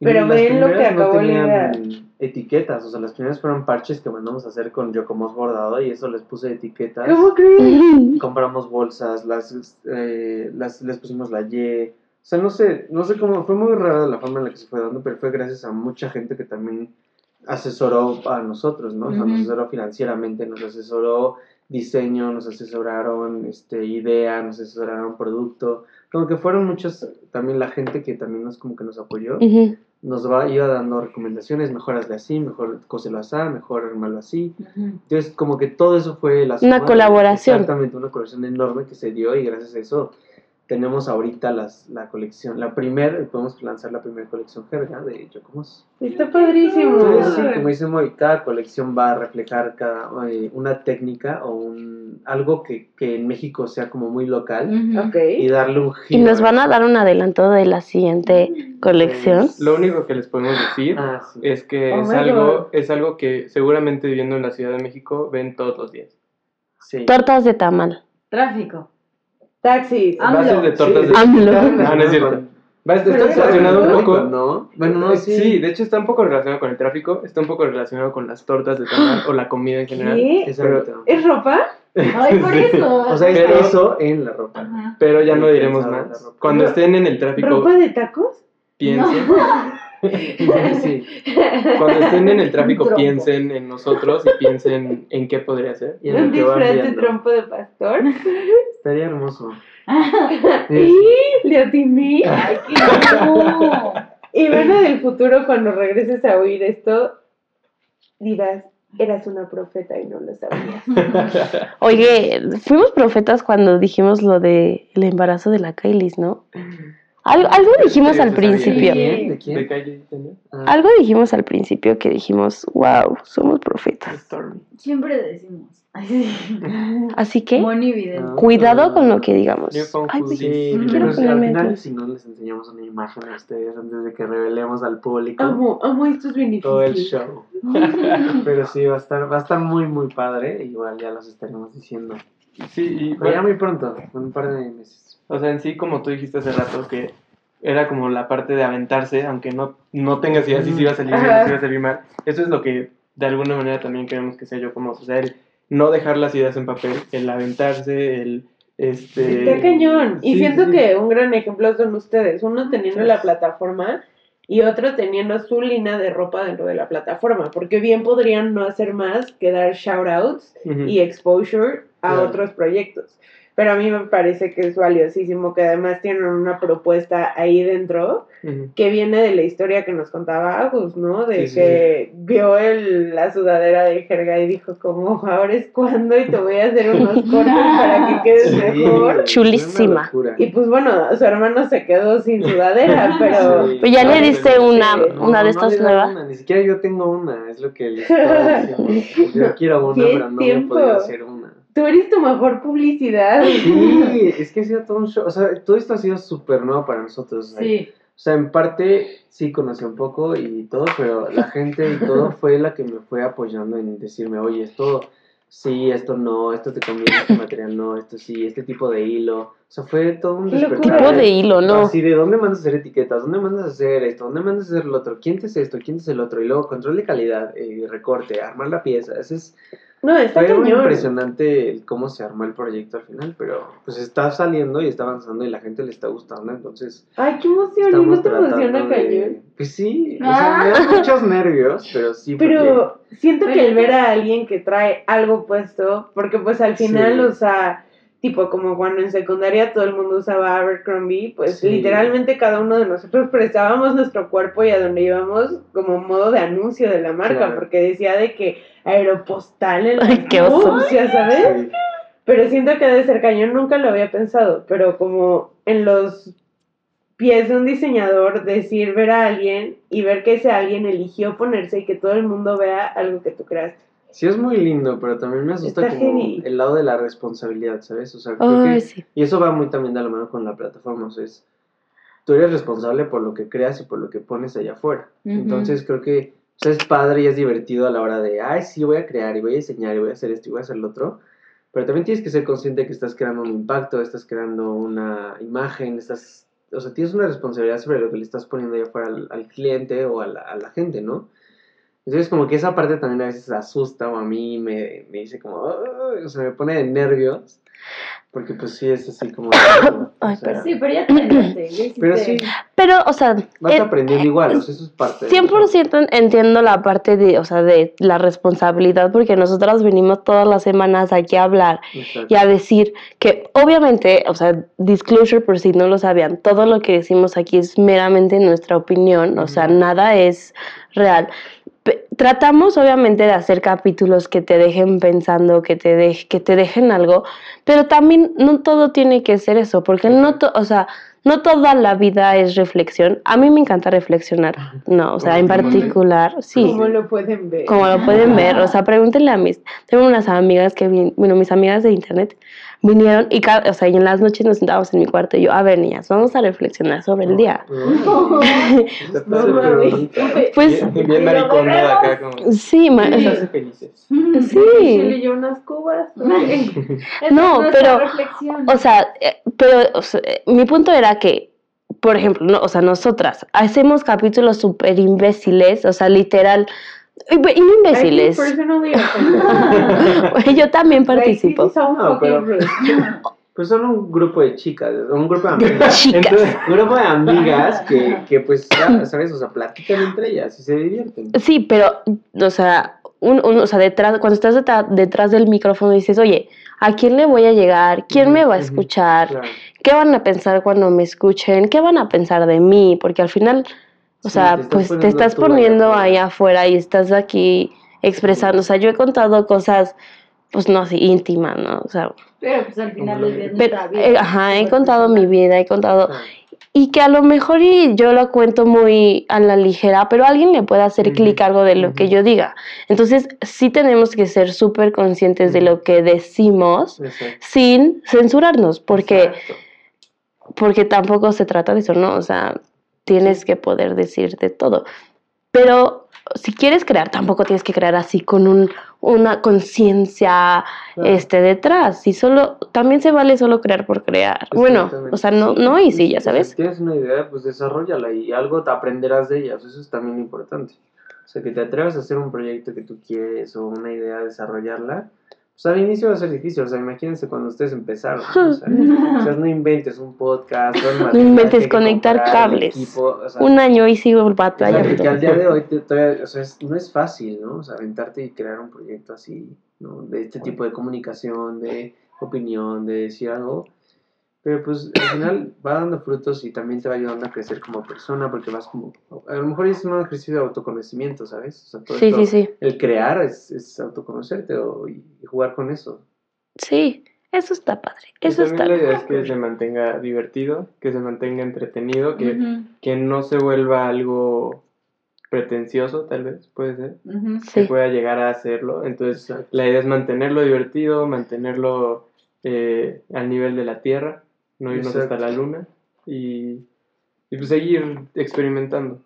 B: Pero ven lo que
F: no
B: acabó la
F: tenían etiquetas, o sea, las primeras fueron parches que mandamos a hacer con yo como bordado y eso les puse etiquetas.
B: ¿Cómo crees?
F: compramos bolsas, las, eh, las les pusimos la Y. O sea, no sé, no sé cómo, fue muy rara la forma en la que se fue dando, pero fue gracias a mucha gente que también asesoró a nosotros, ¿no? O sea, nos
D: Ujú.
F: asesoró financieramente, nos asesoró diseño, nos asesoraron este, idea, nos asesoraron producto. Como que fueron muchas, también la gente que también nos como que nos apoyó,
C: Ujú.
F: nos va, iba dando recomendaciones, mejorasle así, mejor cóselo así, mejor armarlo así.
D: Ujú.
F: Entonces, como que todo eso fue la
C: Una
F: suma-
C: colaboración.
F: Exactamente, una colaboración enorme que se dio y gracias a eso tenemos ahorita las, la colección, la primera, podemos lanzar la primera colección jerga de Yocomos.
B: Está padrísimo.
F: Entonces, sí, como dice Moy, cada colección va a reflejar cada, eh, una técnica o un, algo que, que en México sea como muy local.
B: Ok.
F: y darle un
C: Y
F: giro.
C: nos van a dar un adelanto de la siguiente colección.
E: Lo único que les podemos decir
F: Ah, sí.
E: es que
B: Oh
E: es, algo, es algo que seguramente viviendo en la Ciudad de México ven todos los días.
F: Sí.
C: Tortas de tamal.
D: Tráfico.
B: Taxis.
E: Bases de tortas
F: Sí,
E: de...
C: AMLO.
E: Ah, no es cierto. Va, está
B: Pero
E: relacionado un poco...
F: ¿no? Bueno, no,
E: Eh,
F: sí.
E: sí, de hecho está un poco relacionado con el tráfico, está un poco relacionado con las tortas de tamal o la comida en general.
B: ¿Qué?
F: Exacto.
B: ¿Es ropa?
D: Ay, por eso.
F: O sea, es
E: Pero-
F: eso en la ropa.
D: Ajá.
E: Pero ya no diremos
F: pensaba en la
E: más.
F: ropa.
E: Cuando
B: No.
E: estén en el tráfico,
B: ¿Ropa de tacos?
E: piensen.
F: sí.
E: Cuando estén en el tráfico, piensen en nosotros y piensen en qué podría ser.
F: Y en lo
B: ¿Un disfraz de trompo de pastor?
F: Estaría hermoso.
B: ¡Y! ¡Le atiné!
D: Ay, qué no.
B: Y bueno, del futuro, cuando regreses a oír esto, dirás, eras una profeta y no lo sabías.
C: Oye, fuimos profetas cuando dijimos lo de el embarazo de la Kailis, ¿no? Algo, algo dijimos al
F: ¿De quién?
C: principio.
F: ¿De quién?
E: De calle.
F: Ah,
C: Algo dijimos al principio que dijimos, wow, somos profetas.
D: Siempre decimos.
C: Así que.
F: No.
C: cuidado con lo que digamos. Ay, pues,
F: Sí,
C: quiero
F: sí, al final si no les enseñamos una imagen a ustedes antes de que revelemos al público
B: Amo, amo estos beneficios.
F: todo el show. Pero sí, va a estar, va a estar muy muy padre, igual ya los estaremos diciendo.
E: Sí, y
F: Pero ya
E: bueno,
F: muy pronto, en un par de meses.
E: O sea, en sí, como tú dijiste hace rato, que era como la parte de aventarse, aunque no, no tengas idea si sí iba a salir bien o si iba a salir mal. Eso es lo que de alguna manera también queremos que sea yo como, o sea, el no dejar las ideas en papel, el aventarse, el este
B: Está cañón. Y siento que un gran ejemplo son ustedes. Uno teniendo la plataforma y otro teniendo su línea de ropa dentro de la plataforma. Porque bien podrían no hacer más que dar shout outs
E: Ujú.
B: y exposure a otros proyectos. Pero a mí me parece que es valiosísimo que además tienen una propuesta ahí dentro que viene de la historia que nos contaba Agus, ¿no? De
F: Sí, sí,
B: que vio el, la sudadera de jerga y dijo como, ahora es cuando y te voy a hacer unos cortes para que quedes
F: Sí,
B: mejor.
C: Chulísima.
B: Y pues bueno, su hermano se quedó sin sudadera, pero...
F: Sí.
C: Pues ya le diste una,
F: No,
C: una de
F: no
C: estas nuevas.
F: una, Ni siquiera yo tengo una, es lo que les estaba diciendo. Yo quiero una,
B: ¡Qué
F: pero no
B: tiempo!
F: me podía hacer una.
B: Tú eres tu mejor publicidad.
F: Sí, es que ha sido todo un show. O sea, todo esto ha sido súper nuevo para nosotros. o sea,
D: Sí.
F: O sea, en parte sí conocí un poco y todo, pero la gente y todo fue la que me fue apoyando en decirme, oye, esto sí, esto no, esto te conviene, este material no, esto sí, este tipo de hilo. O sea, fue todo un.
C: Tipo de hilo, ¿no?
F: Así de dónde mandas a hacer etiquetas, dónde mandas a hacer esto, dónde mandas a hacer lo otro, quién te hace esto, quién te hace el otro, y luego control de calidad, eh, recorte, armar la pieza. Ese es
B: No, está
F: fue muy impresionante el cómo se armó el proyecto al final, pero pues está saliendo y está avanzando y la gente le está gustando, entonces
B: Ay, qué emoción, ¿y
F: estamos
B: no te emociona cañón?
F: Pues sí, o sea, me da muchos nervios, pero sí. porque-
B: Pero siento que el ver a alguien que trae algo puesto, porque pues al final,
F: Sí.
B: o sea, tipo como cuando en secundaria todo el mundo usaba Abercrombie, pues
F: Sí.
B: literalmente cada uno de nosotros prestábamos nuestro cuerpo y a donde íbamos como modo de anuncio de la marca,
F: Claro.
B: porque decía de que aeropostal en
C: Ay,
B: las
C: qué oso.
B: ¿sabes?
F: Sí.
B: Pero siento que debe ser cañón, nunca lo había pensado, pero como en los pies de un diseñador, decir, ver a alguien y ver que ese alguien eligió ponerse y que todo el mundo vea algo que tú creaste.
F: Sí, es muy lindo, pero también me asusta
B: Está
F: como
B: heavy.
F: el lado de la responsabilidad, ¿sabes? O sea, creo que-
C: sí.
F: y eso va muy también de la mano con la plataforma, o sea, es, tú eres responsable por lo que creas y por lo que pones allá afuera. Entonces creo que o sea, es padre y es divertido a la hora de, ay, sí, voy a crear y voy a diseñar y voy a hacer esto y voy a hacer lo otro. Pero también tienes que ser consciente de que estás creando un impacto, estás creando una imagen, estás, o sea, tienes una responsabilidad sobre lo que le estás poniendo allá afuera al, al cliente o a la, a la gente, ¿no? Entonces como que esa parte también a veces asusta o a mí me, me dice como, o sea, me pone de nervios. Porque pues sí, es así como...
C: Ay,
F: o sea,
D: Sí, pero ya te
F: pero sí,
C: Pero, o sea,
F: vas
C: eh,
F: aprendiendo igual, o sea, eso es parte de-
C: 100% entiendo la parte de, o sea, de la responsabilidad, porque nosotras venimos todas las semanas aquí a hablar
F: Exacto.
C: y a decir que obviamente, o sea, disclosure por si no lo sabían, todo lo que decimos aquí es meramente nuestra opinión, o sea, nada es real. Tratamos obviamente de hacer capítulos que te dejen pensando, que te, dej- que te dejen algo, pero también no todo tiene que ser eso, porque no, to- o sea, no toda la vida es reflexión. A mí me encanta reflexionar, no, o sea, en particular, sí.
B: Como lo pueden ver.
C: Como lo pueden ver, o sea, pregúntenle a mis, tengo unas amigas que, bueno, mis amigas de internet vinieron y, cada, o sea, y en las noches nos sentábamos en mi cuarto y yo, a ver, niñas, vamos a reflexionar sobre el día.
F: Está
B: No
F: súper
B: mames.
F: bonito.
C: Pues,
E: Bien, bien acá como...
C: sí, ma-
E: Nos hace felices.
B: Sí.
C: sí,
B: le dio unas cubas.
C: No, pero- o sea, eh, pero o sea, eh, mi punto era que, por ejemplo, no, o sea, nosotras hacemos capítulos súper imbéciles, o sea, literal, y y no imbéciles. Yo también participo.
F: No, pero-. Pues son un grupo de chicas, un grupo de amigas.
C: Chicas.
E: Entonces,
F: Un grupo de amigas que, que pues, ya, ¿sabes? O sea, platican entre ellas y se divierten.
C: Sí, pero, o sea, un, un- o sea detrás, cuando estás detrás, detrás del micrófono dices, oye, ¿a quién le voy a llegar? ¿Quién me va a escuchar?
F: Claro.
C: ¿Qué van a pensar cuando me escuchen? ¿Qué van a pensar de mí? Porque al final, o
F: Sí,
C: sea,
F: te
C: pues te estás
F: allá
C: poniendo
F: afuera.
C: ahí afuera y estás aquí expresando. O sea, yo he contado cosas, pues no así, íntimas, ¿no? O sea,
D: Pero pues al final es
F: la-
D: de
C: pero,
D: vida.
C: eh, ajá, he contado mi
D: personal.
C: vida, he contado...
F: Claro.
C: y que a lo mejor y yo lo cuento muy a la ligera, pero a alguien le puede hacer clic algo de lo que yo diga. Entonces, sí tenemos que ser súper conscientes de lo que decimos
E: Exacto.
C: sin censurarnos, porque,
E: Exacto.
C: porque tampoco se trata de eso, ¿no? O sea, tienes que poder decir de todo. Pero si quieres crear, tampoco tienes que crear así con un, una conciencia
E: Claro.
C: este, detrás. Y solo, también se vale solo crear por crear. Bueno, o sea, no, no y sí, ya sabes.
F: Si tienes una idea, pues desarrollala y algo te aprenderás de ellas. Eso es también importante. O sea, que te atrevas a hacer un proyecto que tú quieres o una idea, desarrollarla. Pues al inicio va a ser difícil. O sea, imagínense cuando ustedes empezaron. ¿no? O, sea, o sea, no inventes un podcast.
C: No inventes conectar cables.
F: equipo, o sea,
C: Un año y sigo batallando.
F: que al día de hoy te- todavía, o sea, es- no es fácil, ¿no? O sea, aventarte y crear un proyecto así, ¿no? De este tipo de comunicación, de opinión, de decir algo. Pero pues al final va dando frutos y también te va ayudando a crecer como persona porque vas como... A lo mejor es un ejercicio de autoconocimiento, ¿sabes? O sea, todo
C: Sí,
F: esto-
C: sí, sí.
F: El crear es, es autoconocerte o, y, y jugar con eso.
C: Sí, eso está padre.
E: Y
C: Eso
E: también
C: está
E: la idea es que se mantenga divertido, que se mantenga entretenido, que, que no se vuelva algo pretencioso, tal vez, puede ser,
D: ujú.
E: que
C: Sí.
E: pueda llegar a hacerlo. Entonces,
F: Exacto.
E: la idea es mantenerlo divertido, mantenerlo eh, al nivel de la Tierra, no irnos
F: Exacto.
E: hasta la Luna y, y pues seguir experimentando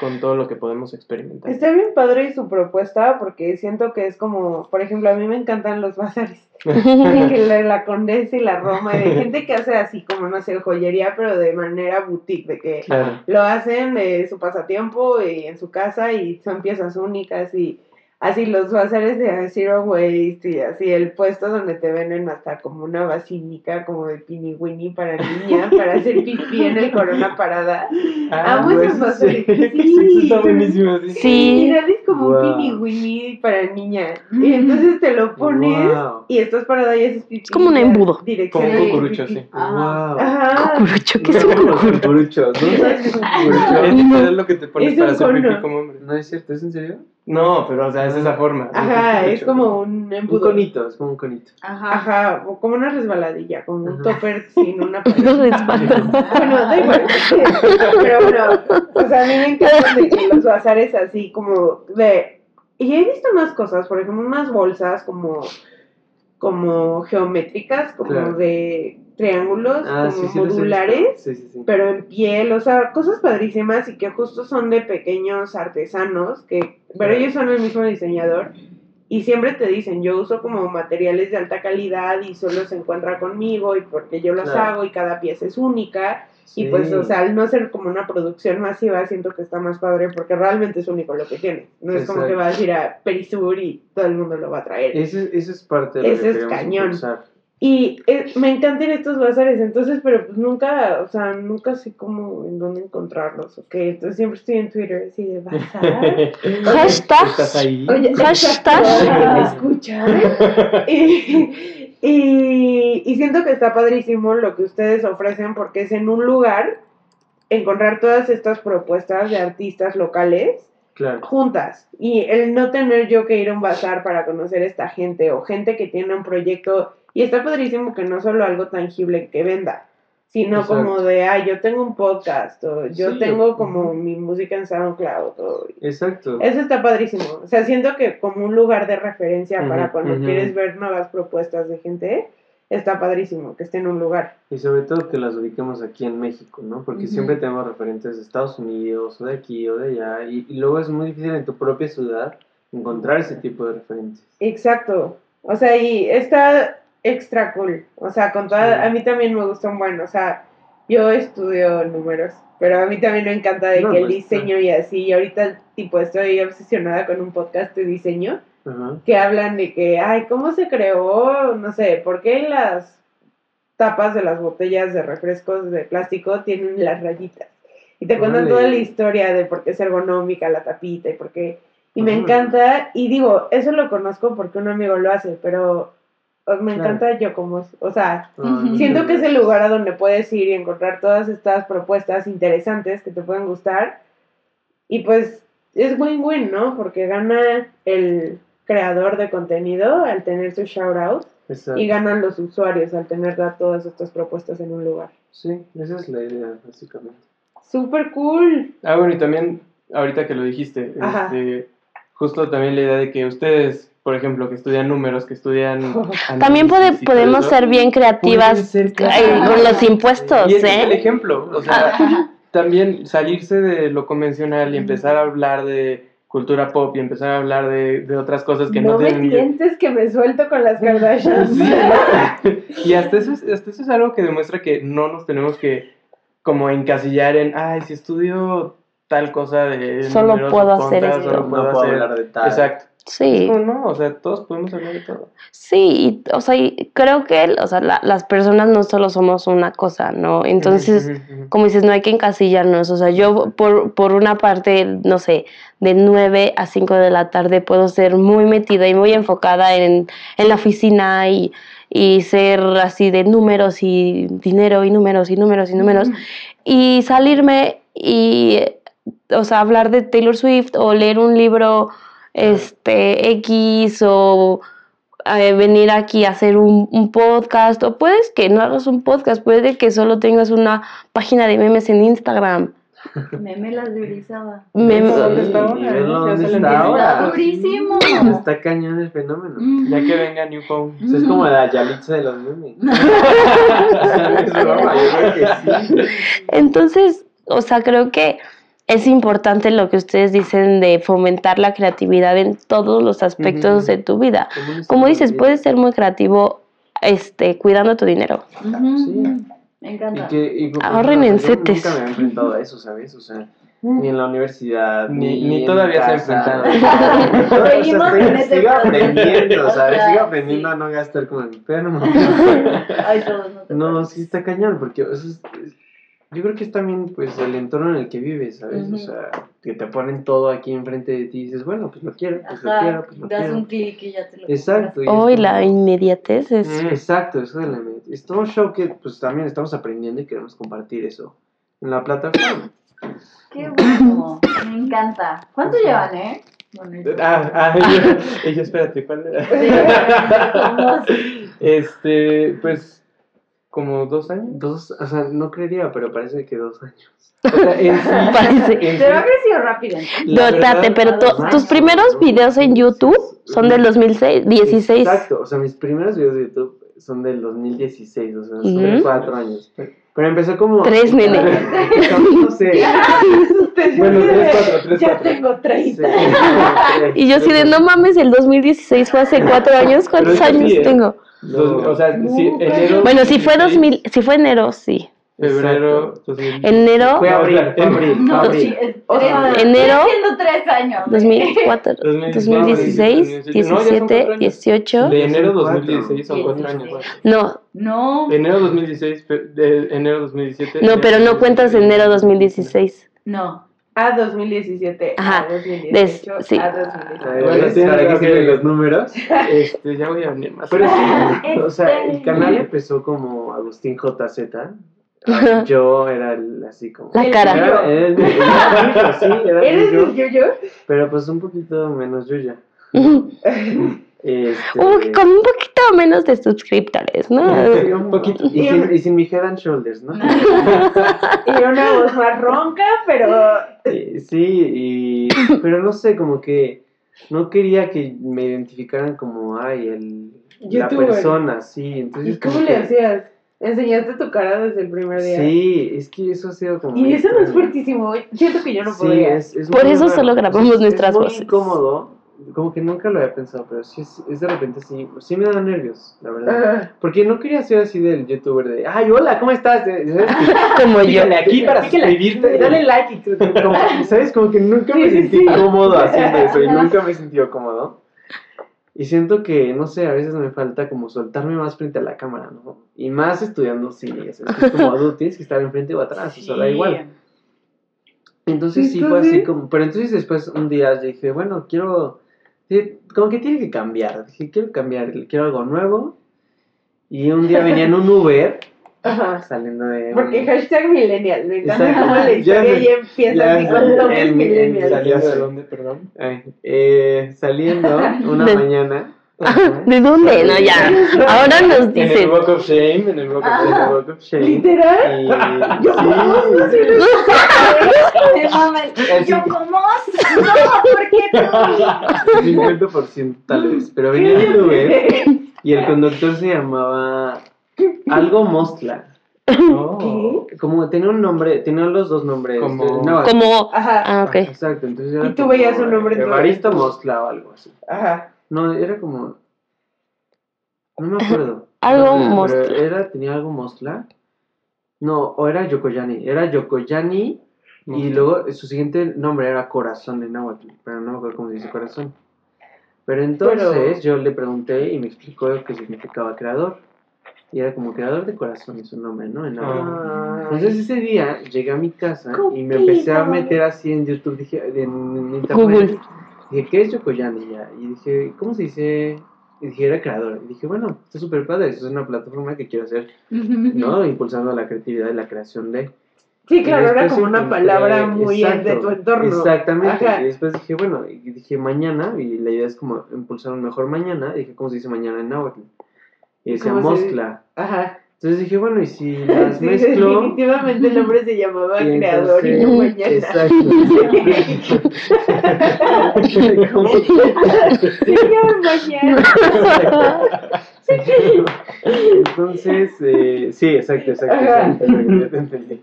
E: con todo lo que podemos experimentar.
B: Está bien padre su propuesta porque siento que es como, por ejemplo, a mí me encantan los bazares. Que la, la Condesa y la Roma, y de gente que hace así como, no sé, joyería, pero de manera boutique, de que
E: Claro.
B: lo hacen de su pasatiempo y en su casa y son piezas únicas y así los bazares de Zero Waste y así el puesto donde te venden hasta como una basílica como de pini winnie para niña para hacer pipí en el corona parada. Amo
E: pues,
B: esos bazares.
E: sí,
B: Sí,
E: eso está buenísimo. Sí.
C: Sí.
B: Y es como
F: Wow.
B: un pini winnie para niña. Y entonces te lo pones
F: Wow.
B: y estás parada y haces pipí.
C: Es como un embudo.
B: Dirección
E: Como un cucurucho, sí.
D: Ajá.
F: Wow.
B: Ajá.
C: Cucurucho, ¿qué es
F: No
C: un
F: sé los
C: cucurucho?
F: ¿no sabes qué es un cucurucho?
E: Es lo que te pones
B: Es
E: para
B: un
E: hacer pipí como hombre.
F: No es cierto, ¿es en serio?
E: No, pero o sea, es esa forma.
B: Ajá, es como un
F: Un
B: embudo.
F: conito, es como un conito.
D: Ajá.
B: Ajá, o como una resbaladilla, como un
F: Ajá.
B: topper sin una pared.
C: No.
B: Bueno, da igual. Pero bueno, o sea, a mí me encantan de que los bazares así como de... Y he visto más cosas, por ejemplo, unas bolsas como, como geométricas, como
F: Claro.
B: de triángulos,
F: Ah,
B: como
F: sí, sí,
B: modulares,
F: Sí, sí, sí.
B: pero en piel, o sea, cosas padrísimas y que justo son de pequeños artesanos, que, pero ellos son el mismo diseñador y siempre te dicen, yo uso como materiales de alta calidad y solo se encuentra conmigo y porque yo los
F: Claro.
B: hago y cada pieza es única y pues, o sea, al no ser como una producción masiva, siento que está más padre porque realmente es único lo que tiene. No es como que vas a ir a Perisur y todo el mundo lo va a traer.
F: Ese, ese es parte de lo que
B: es cañón.
F: impulsar.
B: Y eh, me encantan estos bazares, entonces, pero pues nunca, o sea, nunca sé cómo, en dónde encontrarlos, ok. Entonces siempre estoy en Twitter así de bazar.
C: Hashtag.
E: ¿Estás ahí?
B: Oye,
C: Hashtag.
B: exacto, escucha. Y, y, y siento que está padrísimo lo que ustedes ofrecen porque es en un lugar encontrar todas estas propuestas de artistas locales
F: Claro.
B: juntas y el no tener yo que ir a un bazar para conocer a esta gente o gente que tiene un proyecto y está padrísimo que no solo algo tangible que venda sino
F: Exacto.
B: como de ay yo tengo un podcast o yo
F: Sí,
B: tengo como mi música en SoundCloud o-
F: Exacto.
B: eso está padrísimo o sea siento que como un lugar de referencia para cuando quieres ver nuevas propuestas de gente está padrísimo que esté en un lugar
F: Y sobre todo que las ubiquemos aquí en México, ¿no? Porque siempre tenemos referentes de Estados Unidos o de aquí o de allá. Y, y luego es muy difícil en tu propia ciudad encontrar ese tipo de referentes.
B: Exacto. O sea, y está extra cool. O sea, con toda,
F: Sí.
B: a mí también me gusta un buen, o sea, yo estudio números, pero a mí también me encanta de
F: No,
B: que el
F: pues,
B: diseño y así, y ahorita tipo estoy obsesionada con un podcast de diseño que hablan de que, ay, ¿cómo se creó? No sé, ¿por qué las tapas de las botellas de refrescos de plástico tienen las rayitas? Y te cuentan toda la historia de por qué es ergonómica la tapita y por qué... Y me encanta, y digo, eso lo conozco porque un amigo lo hace, pero me
F: Claro.
B: encanta yo como, o sea,
F: Ay,
B: siento que es el lugar a donde puedes ir y encontrar todas estas propuestas interesantes que te pueden gustar. Y pues es win-win, ¿no? Porque gana el creador de contenido al tener su shout out.
F: Exacto.
B: y ganan los usuarios al tener todas estas propuestas en un lugar.
F: Sí, esa es la idea, básicamente.
B: Súper cool.
E: Ah, bueno, y también, ahorita que lo dijiste,
B: Ajá.
E: este, justo también la idea de que ustedes, por ejemplo, que estudian números, que estudian...
C: También puede- podemos ser bien creativas
F: ser
C: con los impuestos,
E: Y ese es el
C: ¿eh?
E: ejemplo, o sea, también salirse de lo convencional y empezar a hablar de cultura pop y empezar a hablar de, de otras cosas que no,
B: no me
E: tienen...
B: tientes que me suelto con las Kardashians.
E: Sí. y hasta eso, es, hasta eso es algo que demuestra que no nos tenemos que como encasillar en, ay, si estudio tal cosa de...
C: Solo puedo hacer esto.
E: solo
F: No
E: puedo
F: puedo
E: hacer...
F: hablar de tal.
E: Exacto.
C: Sí.
E: No, no, o sea, todos podemos hablar de todo.
C: Sí, y, o sea, y creo que o sea, la- las personas no solo somos una cosa, ¿no? Entonces, como dices, no hay que encasillarnos. O sea, yo por, por una parte, no sé, de 9 a 5 de la tarde puedo ser muy metida y muy enfocada en, en la oficina y, y ser así de números y dinero y números y números y números. Y salirme y, o sea, hablar de Taylor Swift o leer un libro este X o eh, venir aquí a hacer un, un podcast o puedes que no hagas un podcast, puede que solo tengas una página de memes en Instagram.
D: Memelas de Orizaba.
C: Mem-
E: Eso, ¿dónde está ahora?
F: dónde está
E: entiende.
F: ahora.
D: Está durísimo.
F: Está cañón el fenómeno.
D: Mm.
E: Ya que venga New Phone.
F: Es como la Yalitza de los memes.
C: Entonces, o sea, creo que es importante lo que ustedes dicen de fomentar la creatividad en todos los aspectos
E: Ujú.
C: de tu vida. Como dices, puedes ser muy creativo este, cuidando tu dinero.
D: Ujú.
F: Sí.
D: Me encanta.
F: Y que, y, por
C: Ahorren en
F: yo
C: CETES.
F: Nunca me he enfrentado a eso, ¿sabes? O sea, ni en la universidad,
E: Ni-
F: ni,
E: todavía se ha enfrentado.
F: O sea,
D: Seguimos
F: estoy-
D: en ese
F: sigo aprendiendo,
D: O
F: ¿sabes?
D: sea,
F: Sigo aprendiendo
D: sí.
F: a no gastar como enfermo.
D: Ay, todos no te
F: No, sí está cañón, porque eso es- es- yo creo que es también pues el entorno en el que vives, ¿sabes?
D: Ujú.
F: O sea, que te ponen todo aquí enfrente de ti y dices, bueno, pues lo quiero, pues lo
D: Ajá,
F: quiero, pues lo
D: das
F: quiero.
D: un clic y ya te lo
F: Exacto.
C: Hoy
F: como-
C: la inmediatez es...
E: Mm.
F: Exacto, eso de la med- Es todo un show que pues también estamos aprendiendo y queremos compartir eso en la plataforma.
D: Qué bueno. Me encanta. ¿Cuánto llevan, eh? Bueno.
E: Ah, ah, yo, espérate, ¿cuál era? Este, pues, como dos años.
F: Dos, o sea, no creería, pero parece que dos años.
E: O sea, en sí,
C: Parece.
E: en
D: Pero ha crecido rápido.
E: verdad-
C: pero tu-
F: Más,
C: tus primeros
F: ¿no?
C: videos en YouTube son del 2016.
F: Exacto, o sea, mis primeros videos de YouTube son del 2016, o sea, son de
C: Ujú.
F: cuatro años. Pero empezó como...
C: Tres, nene.
F: No sé.
E: Bueno, tres, cuatro, tres,
B: ya
E: cuatro.
B: tengo 30.
F: Sí.
C: Y yo así de, no mames, el 2016 fue hace cuatro años, ¿cuántos años
E: sí, ¿eh?
C: tengo?
E: Dos- o sea, sí, enero.
C: Bueno, si fue
E: 2016,
C: 2000, si fue enero, sí.
E: Febrero. 2000.
C: Enero
F: Fue abril, fue abril,
D: No,
F: abril.
D: sí, es
B: O sea,
D: tres-
C: enero
D: estoy haciendo tres años. ¿eh?
C: 2004, 2016, 17, 18.
E: De enero
F: Son cuatro.
E: 2016 son cuatro años.
C: No,
D: No,
E: Enero 2016, fe- de enero 2017.
C: no, pero no cuentas enero 2016.
D: no.
B: A 2017.
C: Ajá,
B: A 2018.
C: des- sí.
B: A
F: A
B: 2017.
F: ver,
E: Bueno,
F: ¿ves?
E: tienes
F: para que sirven los números.
E: Este, ya voy a venir más.
F: Pero sí, o sea,
D: Este-
F: el canal empezó como Agustín JZ. Yo era el, así como...
C: La cara.
F: Era, era el, era, sí, era
B: ¿Eres
F: yo,
B: el yo-yo?
F: pero pues un poquito menos yo ya. Este,
C: Un- con un poquito menos de suscriptores, ¿no?
F: sí, un poquito. Y sin, y sin mi head and shoulders, ¿no?
B: Y una voz más ronca, pero.
F: Eh, sí, y, pero no sé, como que no quería que me identificaran como, ay, el, la persona, sí. Entonces,
B: ¿Y cómo le hacías? ¿Enseñaste tu cara desde el primer día?
F: Sí, es que eso ha sido como...
B: Y eso no es fuertísimo. Siento que yo no
F: Sí,
B: podría.
F: es, es
C: Por eso
F: raro.
C: solo grabamos
F: Es-
C: nuestras
F: es muy
C: voces.
F: incómodo, como que nunca lo había pensado, pero sí es, es de repente sí, sí me da nervios, la verdad. Porque no quería ser así del youtuber de, ay, hola, ¿cómo estás?
C: Como yo.
E: Aquí para suscribirte.
F: Dale like y tú- como- ¿sabes? Como que nunca me
B: sí,
F: sentí
B: sí.
F: cómodo haciendo eso y nunca me he sentido cómodo. Y siento que, no sé, a veces me falta como soltarme más frente a la cámara, ¿no? Y más estudiando cine, es como, tú tienes que estar enfrente o atrás, o sea, da igual. Entonces sí fue así como, pero entonces después un día dije, bueno, quiero, sí, como que tiene que cambiar, dije, quiero cambiar, quiero algo nuevo. Y un día venía en un Uber,
B: Ajá.
F: saliendo de...
B: Porque
F: un-
B: hashtag millennial. Me encanta cómo la historia ya empieza
F: ya
B: así
F: sé.
B: con toques
F: El- el-
B: millennial.
F: salió-
E: ¿Saliendo de dónde, perdón?
F: Eh, saliendo una
C: De-
F: mañana,
C: ¿De dónde? No, ya. Ahora nos
E: En el. Walk of Shame, en el Walk of, en el Walk of Shame.
B: ¿Literal?
E: Y,
B: Yo,
E: sí,
D: Yo como no, ¿por qué tú?
F: 50% tal vez. Pero venía en el Uber y el conductor se llamaba algo Mostla.
E: Oh.
F: Como tenía un nombre, tenía los dos nombres.
E: Como-
F: eh, no,
C: Como.
B: Ajá,
C: Ah, ok.
F: Exacto, entonces era
B: Y tú veías un nombre en tu-
F: Evaristo Mostla o algo así.
B: ajá.
F: No, era como. No me acuerdo.
C: Algo
F: No, pero
C: Mostla.
F: Era, tenía algo Mostla. No, o era Yokoyani. Era Yokoyani y luego su siguiente nombre era Corazón de Náhuatl. Pero no me acuerdo cómo se dice corazón. Pero entonces
B: Pero-
F: yo le pregunté y me explicó qué significaba creador. Y era como creador de corazón es su nombre, ¿no? En.
B: Ah.
F: Entonces ese día llegué a mi casa y me empecé a meter así en YouTube, dije, en, en internet. Dije, ¿qué es Yokoyani ya? Y dije, ¿cómo se dice? Y dije, era creador. Y dije, bueno, está súper padre, eso es una plataforma que quiero hacer, ¿no? Impulsando la creatividad y la creación de...
B: Sí, claro,
F: Y
B: era como una
F: encontré-
B: palabra muy
F: exacto,
B: de tu entorno.
F: Exactamente.
B: Ajá.
F: Y después dije, bueno, y dije mañana, y la idea es como impulsar un mejor mañana. Y dije, ¿cómo se dice mañana en náhuatl? Y decía
B: ¿Cómo se-. Ajá.
F: Entonces dije, bueno, y si las
B: Sí,
F: mezclo...
B: definitivamente el nombre se llamaba
F: Y
B: Creador y no Mañana.
F: Exacto. ¿Cómo?
B: Se llama Mañana.
F: Entonces, eh, sí, exacto, exacto.
B: Ajá.
F: exacto, ya te entendí.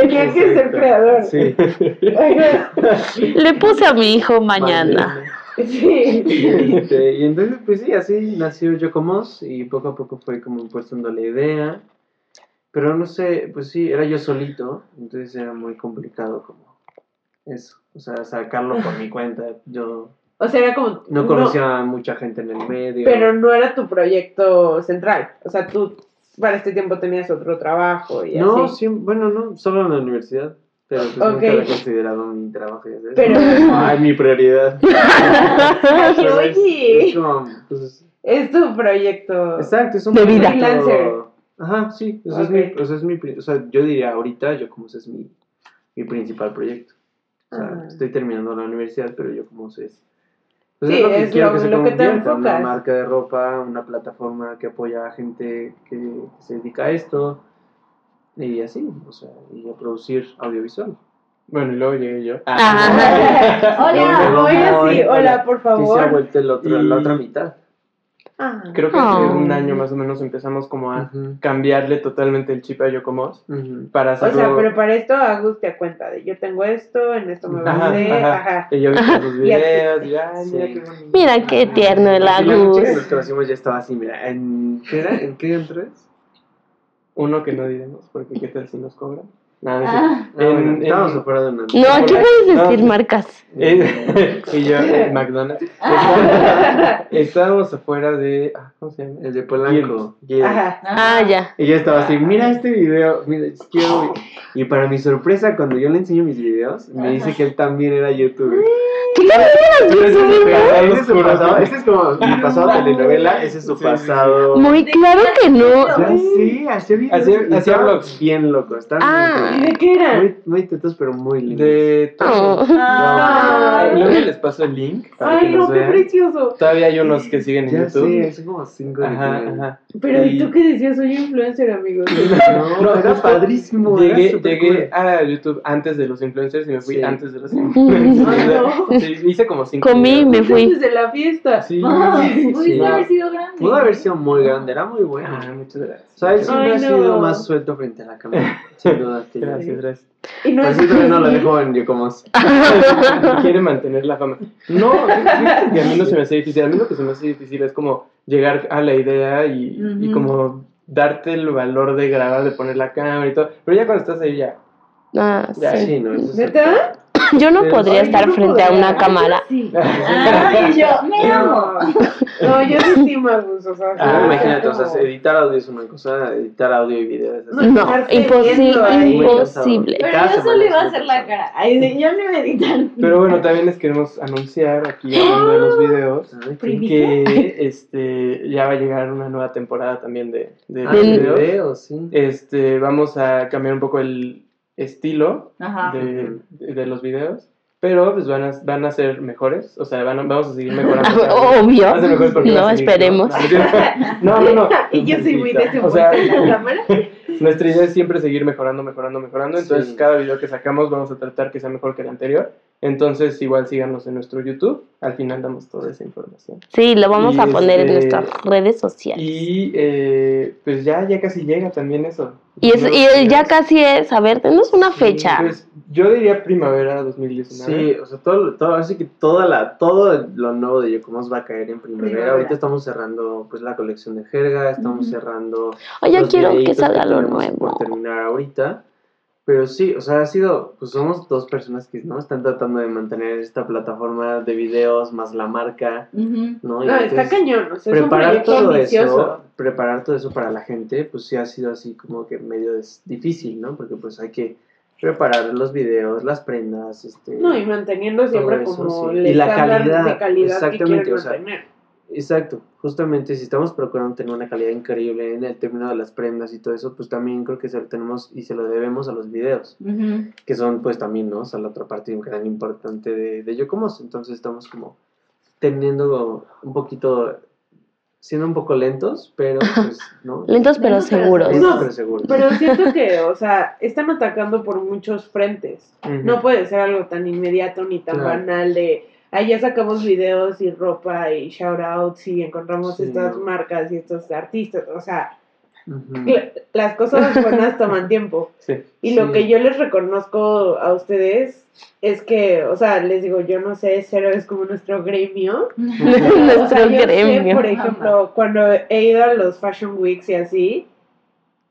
B: Tenía que ser creador.
F: Sí.
B: Ajá.
C: Le puse a mi hijo mañana.
B: Sí.
F: Este, y entonces, pues sí, así nació Yocomos y poco a poco fue como impulsando la idea. Pero no sé, pues sí, era yo solito, entonces era muy complicado como eso. O sea, sacarlo por mi cuenta. Yo
B: O sea, era como.
F: no conocía a mucha gente en el medio.
B: pero no era tu proyecto central. O sea, tú para este tiempo tenías otro trabajo y
F: No,
B: así.
F: sí, bueno, no, solo en la universidad. Pero pues
B: Ok.
F: nunca había considerado mi trabajo, ya sabes.
B: Pero-
F: Ay, mi prioridad. Es-
B: oye.
F: es como, pues,
B: Es tu proyecto.
F: exacto, es un
C: De vida.
B: Freelancer.
F: Ajá, sí, eso
B: Ok.
F: es mi, eso es mi, o sea, yo diría ahorita, yo como ese es mi, mi principal proyecto. O sea,
B: Ah.
F: estoy terminando la universidad, pero yo como sé es... pues
B: Sí, es lo-
F: se
B: lo que te
F: convierta, Una
B: enfocas.
F: marca de ropa, una plataforma que apoya a gente que se dedica a esto y así, o sea, y a producir audiovisual.
E: Bueno, y luego llegué yo.
C: Ajá.
D: Hola.
F: Luego,
B: Oye, sí,
F: hola,
B: hola, por
F: Que se ha
B: favor.
F: vuelto el otro, la
E: Y-
F: otra mitad.
B: Ah.
E: Creo que hace
C: Oh.
E: un año más o menos empezamos como a
F: Ujú,
E: cambiarle totalmente el chip a Yocomos
F: ujú.
E: para
B: O
E: hacerlo...
B: sea, pero para esto Agus te cuenta de yo tengo esto, en esto me
E: Ajá,
B: basé,
E: ajá.
B: ajá.
E: Y yo vi
B: así.
E: videos y ay, mira
F: Sí.
E: qué bonito.
C: Mira qué tierno el
F: la
C: Agus.
F: que nos conocimos ya estaba así, mira, ¿en qué era? ¿En qué entro es?
E: Uno que no diremos, porque qué tal si nos cobran. Nada,
D: Ah.
F: Ah, bueno,
E: En- en-
F: estábamos afuera de una...
C: No, aquí puedes decir
E: No.
C: marcas.
E: Eh, y yo, eh, McDonald's. Estábamos afuera de. ah, ¿Cómo se llama?
F: El de Polanco.
C: Ah, ya.
F: Y yo estaba así, mira este video, mira, quiero... Y para mi sorpresa, cuando yo le enseño mis videos, me dice que él también era youtuber.
C: ¿Qué
E: es pasado
F: ese es su
E: oscuro,
F: pasado,
E: ¿sí?
F: ese es como mi pasado telenovela, ese es su
E: Sí, sí, sí.
F: pasado...
C: Muy claro que no.
F: Sí, hacía
E: vlogs.
F: Bien loco, estaban
C: Ah.
B: ¿Y
F: bien
B: de qué era?
F: muy, muy tetos, pero muy lindos.
E: De todo.
C: Oh.
B: Ay.
E: Luego les paso el link
B: Ay,
E: que
B: no, qué precioso.
E: Todavía hay unos que siguen en YouTube.
F: sé, son como cinco de
E: Ajá, ajá.
B: Pero ¿y
E: Y-
B: tú qué decías? Soy influencer, amigos.
F: No,
E: No,
F: era padrísimo. era
E: Llegué,
F: súper
E: llegué
F: cool.
E: a YouTube antes de los influencers y me fui
F: Sí.
E: antes de los influencers.
B: Ay, no.
E: Sí, hice como cinco.
C: Comí y me fui.
B: Desde la fiesta.
E: Sí.
D: Ah, Pudiste
F: Sí.
D: haber sido grande.
F: Pudo haber sido muy grande, era muy bueno.
E: Ah, muchas gracias.
F: O sea, él siempre
B: Ay,
F: ha sido más suelto frente a la cámara, sin duda.
E: Gracias, gracias.
B: Y no
F: Por
B: es
F: eso todavía no lo dejo en Yocomos.
E: Quiere mantener la fama. No, que a mí no se me hace difícil. A mí lo que se me hace difícil es como llegar a la idea y, y
B: Ujú.
E: como darte el valor de grabar, de poner la cámara y todo. Pero ya cuando estás ahí ya.
C: Ah,
E: Ya,
C: sí.
F: Sí, no,
B: ¿Neta?
C: Yo no podría estar
B: no
C: frente a una cámara.
B: Sí.
D: Ay, yo me amo.
B: No, yo sí sí me abuso, o sea,
F: Ah, imagínate, o sea, editar audio es una cosa, editar audio y video es así.
B: No,
C: imposible, imposible.
D: Pero yo solo iba a hacer la cara. Ay, sí, yo no iba a editar.
E: Pero bueno, también les queremos anunciar aquí hablando de los videos
F: Ay, qué-
B: Primicia.
E: que este ya va a llegar una nueva temporada también de, de
F: Ah,
E: videos.
F: video, sí.
E: Este, vamos a cambiar un poco el estilo
D: Ajá.
E: de, de los videos pero pues van a, van a ser mejores, o sea, van a- vamos a seguir mejorando.
C: Obvio.
E: Van a ser mejores porque
C: No,
E: seguir,
C: esperemos.
E: No, no, no.
B: y yo soy muy
E: O sea,
B: cámara.
E: nuestra idea es siempre seguir mejorando, mejorando, mejorando. Entonces,
F: Sí.
E: cada video que sacamos vamos a tratar que sea mejor que el anterior. Entonces, igual síganos en nuestro YouTube. Al final damos toda esa información.
C: Sí, lo vamos
E: Y
C: a poner en
E: este-
C: nuestras redes sociales.
E: Y eh, pues ya, ya casi llega también eso.
C: Y, es, y el ya casi es, a ver, denos una
F: Sí,
C: fecha.
E: Pues, yo diría primavera 2019.
F: Sí, o sea, todo, todo, así que toda la, todo lo nuevo de Yocomos va a caer en primavera.
B: Primavera.
F: Ahorita estamos cerrando pues la colección de jerga, estamos
D: Ujú.
F: cerrando
C: Oye, quiero que salga lo
F: tenemos
C: nuevo.
F: Por terminar ahorita. Pero sí, o sea, ha sido, pues somos dos personas que no están tratando de mantener esta plataforma de videos más la marca. ¿no? Y
B: No, está cañón. O sea, es un
F: preparar todo
B: ambicioso.
F: eso, preparar todo eso para la gente, pues sí ha sido así como que medio difícil, ¿no? Porque pues hay que preparar los videos, las prendas, este...
B: No, y manteniendo siempre
F: eso,
B: como
F: sí. Y la calidad,
B: de calidad que
F: exactamente, o sea,
B: mantener.
F: Exacto, justamente si estamos procurando tener una calidad increíble en el término de las prendas y todo eso, pues también creo que se lo tenemos y se lo debemos a los videos, que son pues también, ¿no? O sea, la otra parte gran importante de, de Yocomos, entonces estamos como teniendo un poquito, siendo un poco lentos, pero pues, ¿no?
C: Lentos pero seguros.
F: Lentos,
B: No,
F: pero seguros.
B: Pero siento que, o sea, están atacando por muchos frentes. No puede ser algo tan inmediato ni tan
F: Claro.
B: banal de, ahí ya sacamos videos y ropa y shoutouts y encontramos
F: Sí,
B: estas marcas y estos artistas. O sea, las cosas buenas toman tiempo.
E: Sí.
B: Y lo
F: Sí.
B: que yo les reconozco a ustedes es que, o sea, les digo, yo no sé, cero es como nuestro gremio. O
C: Nuestro
B: sea, yo sé,
C: gremio.
B: por ejemplo, cuando he ido a los Fashion Weeks y así,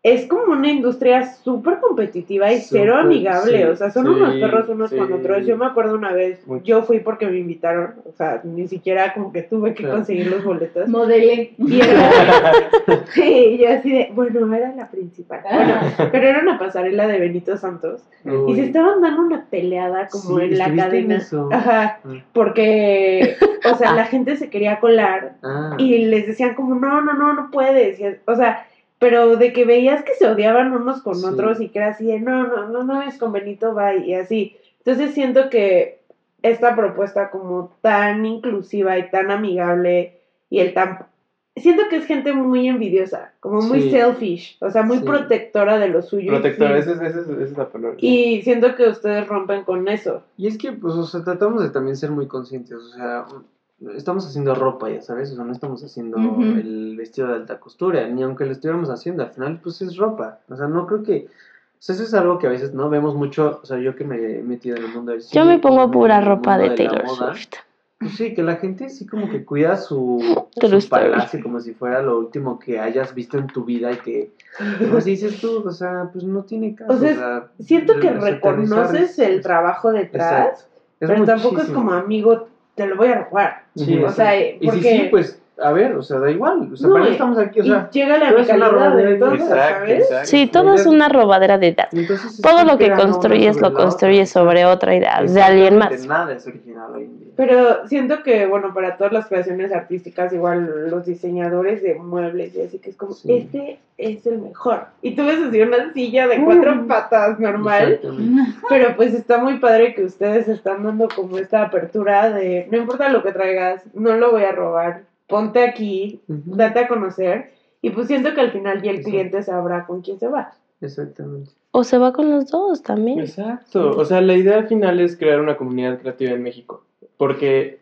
B: es como una industria súper competitiva y cero
F: Súper,
B: amigable.
F: sí,
B: o sea, son
E: sí,
B: unos perros unos con otros. Yo me acuerdo una vez,
E: Mucho.
B: yo fui porque me invitaron, o sea, ni siquiera como que tuve que
F: Claro.
B: conseguir los boletos.
D: Modele.
B: Y era, sí, yo así de, bueno, era la principal. Bueno, pero era una pasarela de Benito Santos. Y se estaban dando una peleada como
F: Sí,
B: en la
F: ¿estuviste en
B: cadena.
F: eso?
B: Ajá,
F: Ah.
B: porque, o sea, la gente se quería colar
F: Ah.
B: y les decían como, no, no, no, no puedes. Y, o sea, pero de que veías que se odiaban unos con
F: Sí.
B: otros y que era así de, no, no, no, no es con Benito, bye, y así. Entonces siento que esta propuesta como tan inclusiva y tan amigable y el tan... Siento que es gente muy envidiosa, como muy
F: Sí.
B: selfish, o sea, muy
F: Sí.
B: protectora de lo suyo. y
E: Protector,
B: sí.
E: esa es, esa es- esa es la palabra.
B: Y siento que ustedes rompen con eso.
F: Y es que, pues, o sea, tratamos de también ser muy conscientes, o sea, estamos haciendo ropa, ya sabes, o sea, no estamos haciendo el vestido de alta costura, ni aunque lo estuviéramos haciendo, al final, pues, es ropa, o sea, no creo que, o sea, eso es algo que a veces no vemos mucho, o sea, yo que me he metido en el mundo del
C: Yo
F: cine,
C: me pongo pura ropa de
F: la
C: Taylor
F: moda,
C: Swift.
F: Pues sí, que la gente sí como que cuida su, palacio como si fuera lo último que hayas visto en tu vida y que, pues dices tú, o sea, pues no tiene caso.
B: O sea, Siento que reconoces el trabajo detrás,
F: Exacto. Es
B: pero tampoco es como amigo, te lo voy a robar.
F: Sí,
B: o sea,
F: exacto. y
B: porque...
F: si sí, pues, a ver, o sea, da igual, o sea,
B: No,
F: para
B: y-
F: estamos aquí, o sea,
B: y llega la
F: eres una robadera
B: de
F: y-
B: todo, ¿sabes?
E: exacto.
C: Sí, todo es una robadera de edad.
F: entonces es
C: Todo lo que construyes lo construyes sobre otra idea de alguien más.
F: Nada es original hoy en día.
B: Pero siento que, bueno, para todas las creaciones artísticas, igual los diseñadores de muebles y así, que es como,
F: Sí.
B: este es el mejor. Y tú ves así una silla de cuatro
F: Mm.
B: patas normal, pero pues está muy padre que ustedes están dando como esta apertura de, no importa lo que traigas, no lo voy a robar, ponte aquí, date a conocer. Y pues siento que al final ya el
F: Exacto.
B: cliente sabrá con quién se va.
F: Exactamente.
C: O se va con los dos también.
E: Exacto. O sea, la idea al final es crear una comunidad creativa en México. Porque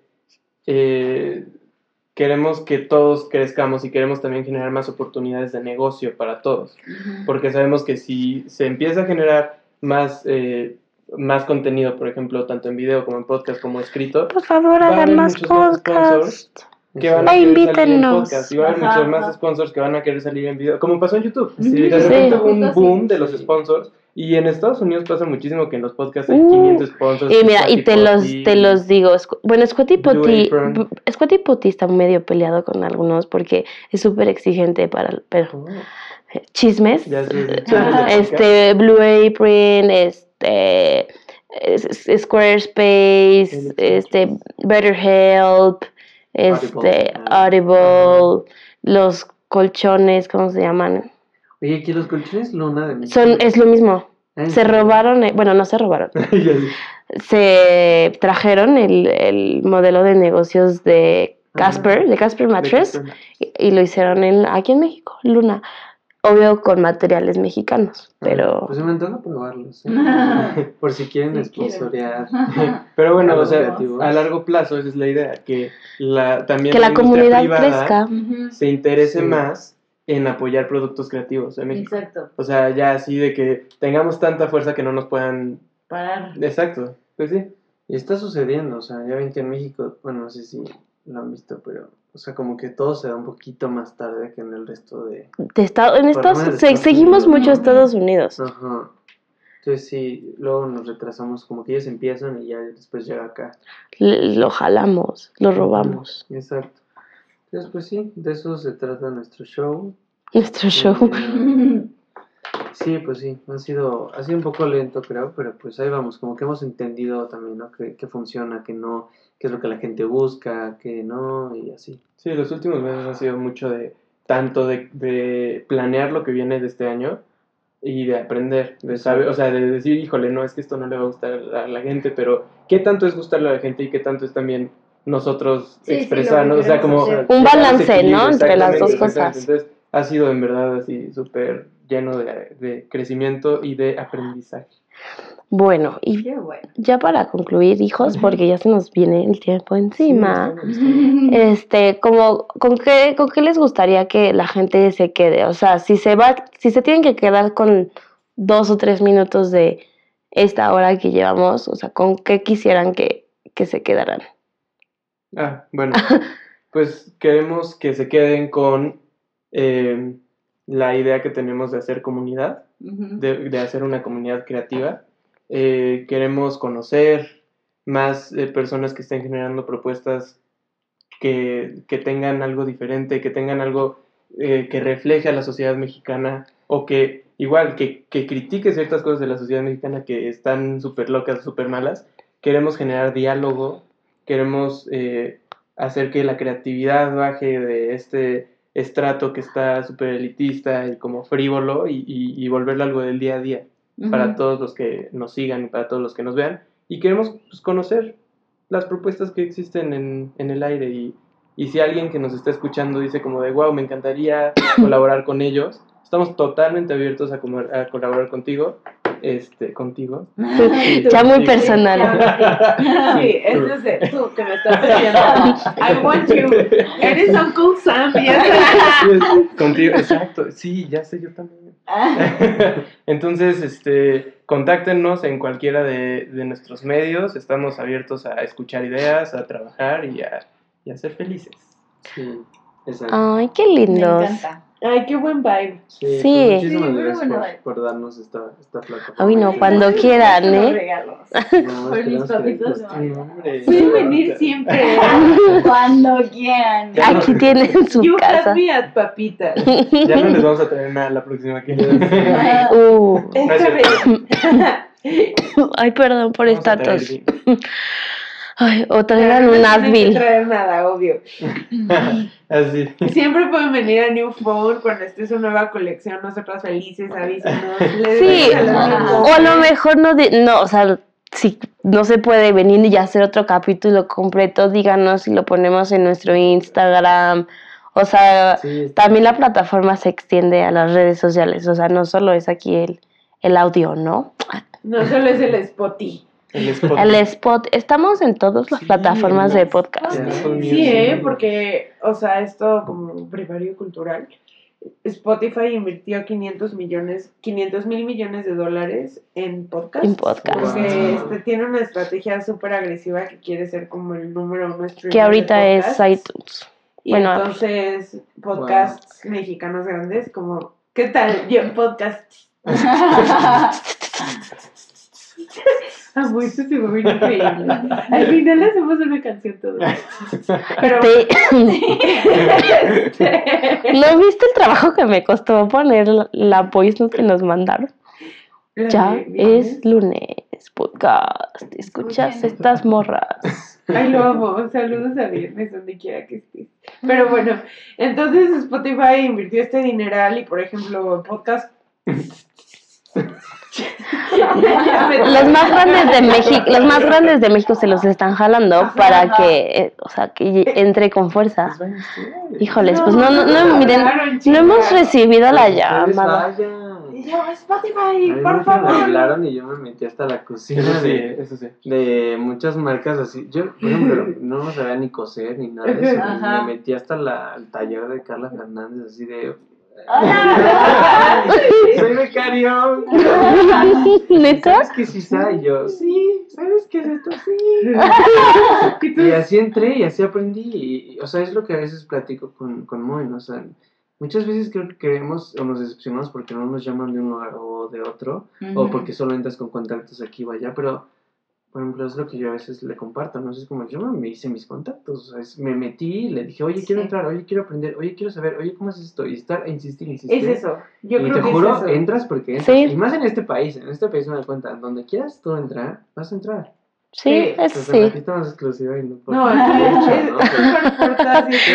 E: eh, queremos que todos crezcamos y queremos también generar más oportunidades de negocio para todos. Porque sabemos que si se empieza a generar más, eh, más contenido, por ejemplo, tanto en video como en podcast como escrito,
C: Por favor, hagan más
E: más
C: podcasts.
E: Que van a querer salir en
C: invítennos.
E: podcast. Y va a haber muchos más sponsors que van a querer salir en video, como pasó en YouTube.
D: Ujú.
E: De
C: Sí.
E: repente hubo un boom de los
F: Sí.
E: sponsors. Y en Estados Unidos pasa muchísimo que en los podcasts hay
C: Uh,
E: 500 sponsors.
C: Y mira, y te los, te los digo. Bueno, Squatty Potty,
E: Apron.
C: Squatty Potty está medio peleado con algunos porque es súper exigente para, pero
E: Oh,
C: chismes.
E: ya sé,
D: Ajá.
C: Este, Blue Apron, este, es- es- Squarespace, este, BetterHelp, este, Audible, los colchones, ¿cómo se llaman?
F: Oye, aquí los colchones Luna de México.
C: Son, es lo mismo.
F: Ah,
C: Se robaron, eh, bueno, no se robaron, se trajeron el, el modelo de negocios de Casper, de Casper Mattress,
E: De
C: y, y lo hicieron en, aquí en México, Luna. Obvio con materiales mexicanos, pero
F: Pues se me antoja probarlos. ¿eh? Por si quieren
D: Sí, quiero.
F: sponsorear.
E: Pero bueno, o sea, a largo plazo esa es la idea, que la, también
C: que la comunidad
E: privada
C: crezca.
E: Se interese
F: Sí.
E: más en apoyar productos creativos en México.
D: Exacto.
E: O sea, ya así de que tengamos tanta fuerza que no nos puedan...
D: Parar.
E: Exacto, pues sí.
F: Y está sucediendo, o sea, ya ven que en México, bueno, no sé si lo han visto, pero, o sea, como que todo se da un poquito más tarde que en el resto de...
C: De Estado- en Estados,
F: Estados
C: seguimos
F: Unidos.
C: mucho a Estados Unidos.
F: Ajá. Entonces sí, luego nos retrasamos, como que ellos empiezan y ya después llega acá.
C: Lo jalamos, lo robamos.
F: Exacto. Entonces, pues sí, de eso se trata nuestro show.
C: Nuestro show.
F: Eh, Sí, pues sí, ha sido, ha sido un poco lento, creo, pero pues ahí vamos, como que hemos entendido también, ¿no? Que, que funciona, que no, qué es lo que la gente busca, que no, y así.
E: Sí, los últimos meses han sido mucho de tanto de, de planear lo que viene de este año y de aprender, de saber, o sea, de decir, híjole, no, es que esto no le va a gustar a la gente, pero ¿qué tanto es gustarle a la gente y qué tanto es también nosotros
D: Sí, sí,
E: expresarnos? o sea, como...
C: Un balance, ¿no? Entre las dos cosas.
E: Entonces, ha sido en verdad así súper lleno de, de crecimiento y de aprendizaje.
C: Bueno, y
D: Qué bueno.
C: ya para concluir, hijos, porque ya se nos viene el tiempo encima. Este, como, ¿con qué, ¿con qué les gustaría que la gente se quede? O sea, si se va, si se tienen que quedar con dos o tres minutos de esta hora que llevamos, o sea, ¿con qué quisieran que, que se quedaran?
E: Ah, bueno, pues queremos que se queden con eh, la idea que tenemos de hacer comunidad, de, de hacer una comunidad creativa. Eh, queremos conocer más eh, personas que estén generando propuestas que, que tengan algo diferente, que tengan algo eh, que refleje a la sociedad mexicana o que igual que, que critique ciertas cosas de la sociedad mexicana que están súper locas, súper malas. Queremos generar diálogo, queremos eh, hacer que la creatividad baje de este estrato que está súper elitista y como frívolo y, y, y volverlo algo del día a día para todos los que nos sigan y para todos los que nos vean. Y queremos pues, conocer las propuestas que existen en, en el aire. Y, y si alguien que nos está escuchando dice como de, wow, me encantaría colaborar con ellos, estamos totalmente abiertos a, a colaborar contigo. Este, contigo.
C: Ya muy
E: Sí.
C: personal.
B: Sí, es tú que me estás diciendo. I want you. Eres Uncle Sam. sabes.
E: contigo, exacto. Sí, ya sé, yo también. Entonces, este, contáctenos en cualquiera de, de nuestros medios. Estamos abiertos a escuchar ideas, a trabajar y a, y a ser felices.
F: Sí, exacto.
C: Ay, qué
D: Me
C: lindos.
D: encanta.
B: Ay, qué buen vibe.
F: Sí,
C: Sí.
F: pues muchísimas
D: Sí,
F: gracias
D: bueno,
F: por, por darnos esta, esta plataforma.
C: Ay, no,
F: Sí.
C: cuando quieran,
D: Los
C: ¿eh?
D: regalos.
F: No,
D: Por mis papitos.
B: Pueden venir siempre.
D: Cuando quieran.
C: Aquí tienen su
B: You
C: casa.
B: have me at papitas.
E: Ya no les vamos a traer nada la próxima que
C: Uh. Ay, perdón por esta tos. Ay, o traigan
B: No
C: un Advil.
B: traer nada, obvio.
E: Así.
B: Siempre pueden venir a New Phone cuando esté su nueva colección. Nosotras felices, avísenos.
C: Sí, o a lo mejor no, di- no, o sea, si no se puede venir y hacer otro capítulo completo, díganos y lo ponemos en nuestro Instagram. O sea,
F: Sí,
C: también la plataforma se extiende a las redes sociales, o sea, no solo es aquí el, el audio, ¿no?
B: No solo es el Spotty.
E: El spot.
C: El spot, estamos en todas las
E: Sí,
C: plataformas de podcast.
B: Sí. ¿eh? Porque, o sea, esto como primario cultural. Spotify invirtió 500 millones, 500 mil millones de dólares en podcast.
C: En podcast.
B: Porque
F: Wow.
B: este, tiene una estrategia súper agresiva que quiere ser como el número uno
C: Que ahorita
B: de
C: es
B: podcasts.
C: iTunes.
B: Y
C: Bueno,
B: entonces, podcasts mexicanos grandes, como, ¿qué tal? Yo, podcasts. Amo, esto se va a ver increíble. Al final hacemos una canción todos. Pero
C: Te- ¿No viste el trabajo que me costó poner la- voice note que nos mandaron?
B: La
C: Ya es lunes, podcast. Escuchas
D: Escuchen.
C: estas morras.
B: Ay, lo amo. Saludos a viernes, donde quiera que estés. Pero bueno, entonces Spotify invirtió este dineral y, por ejemplo, podcast.
C: Los más grandes de México, los más grandes de México se los están jalando para que, eh, o sea, que entre con fuerza.
E: Pues.
C: Híjoles, pues no, no, no, miren, no hemos recibido la llamada.
B: Y yo, Spotify, por
F: me
B: favor.
F: hablaron y yo me metí hasta la cocina
E: Eso sí,
F: de,
E: eso sí.
F: de muchas marcas así. Yo, por ejemplo, no sabía ni coser ni nada de eso. Me metí hasta la, el taller de Carla Fernández así de...
D: Hola.
F: ¡Soy becario!
C: ¿Neta?
F: ¿Sabes qué es ISA? Y yo, sí, ¿sabes qué es esto? Sí. Y así entré y así aprendí. Y, y, o sea, es lo que a veces platico con, con Moy, ¿no? O sea, muchas veces creo que queremos o nos decepcionamos porque no nos llaman de un lugar o de otro, o porque solo entras con contactos aquí o allá, pero, por ejemplo, es lo que yo a veces le comparto, ¿no? Es como yo me hice mis contactos, o sea, es- me metí, le dije, oye, quiero
D: Sí.
F: entrar, oye, quiero aprender, oye, quiero saber, oye, ¿cómo es esto? Y estar, e insistir, insistir.
B: Es eso. Yo
F: y
B: creo
F: te
B: que
F: juro,
B: es eso.
F: entras porque entras.
C: Sí.
F: Y más en este país, en este país me doy cuenta, donde quieras tú entrar, vas a entrar.
C: Sí,
B: Sí,
C: eso
F: Pues
C: sí.
F: más exclusiva y no por-
B: No, aquí
F: por
B: es,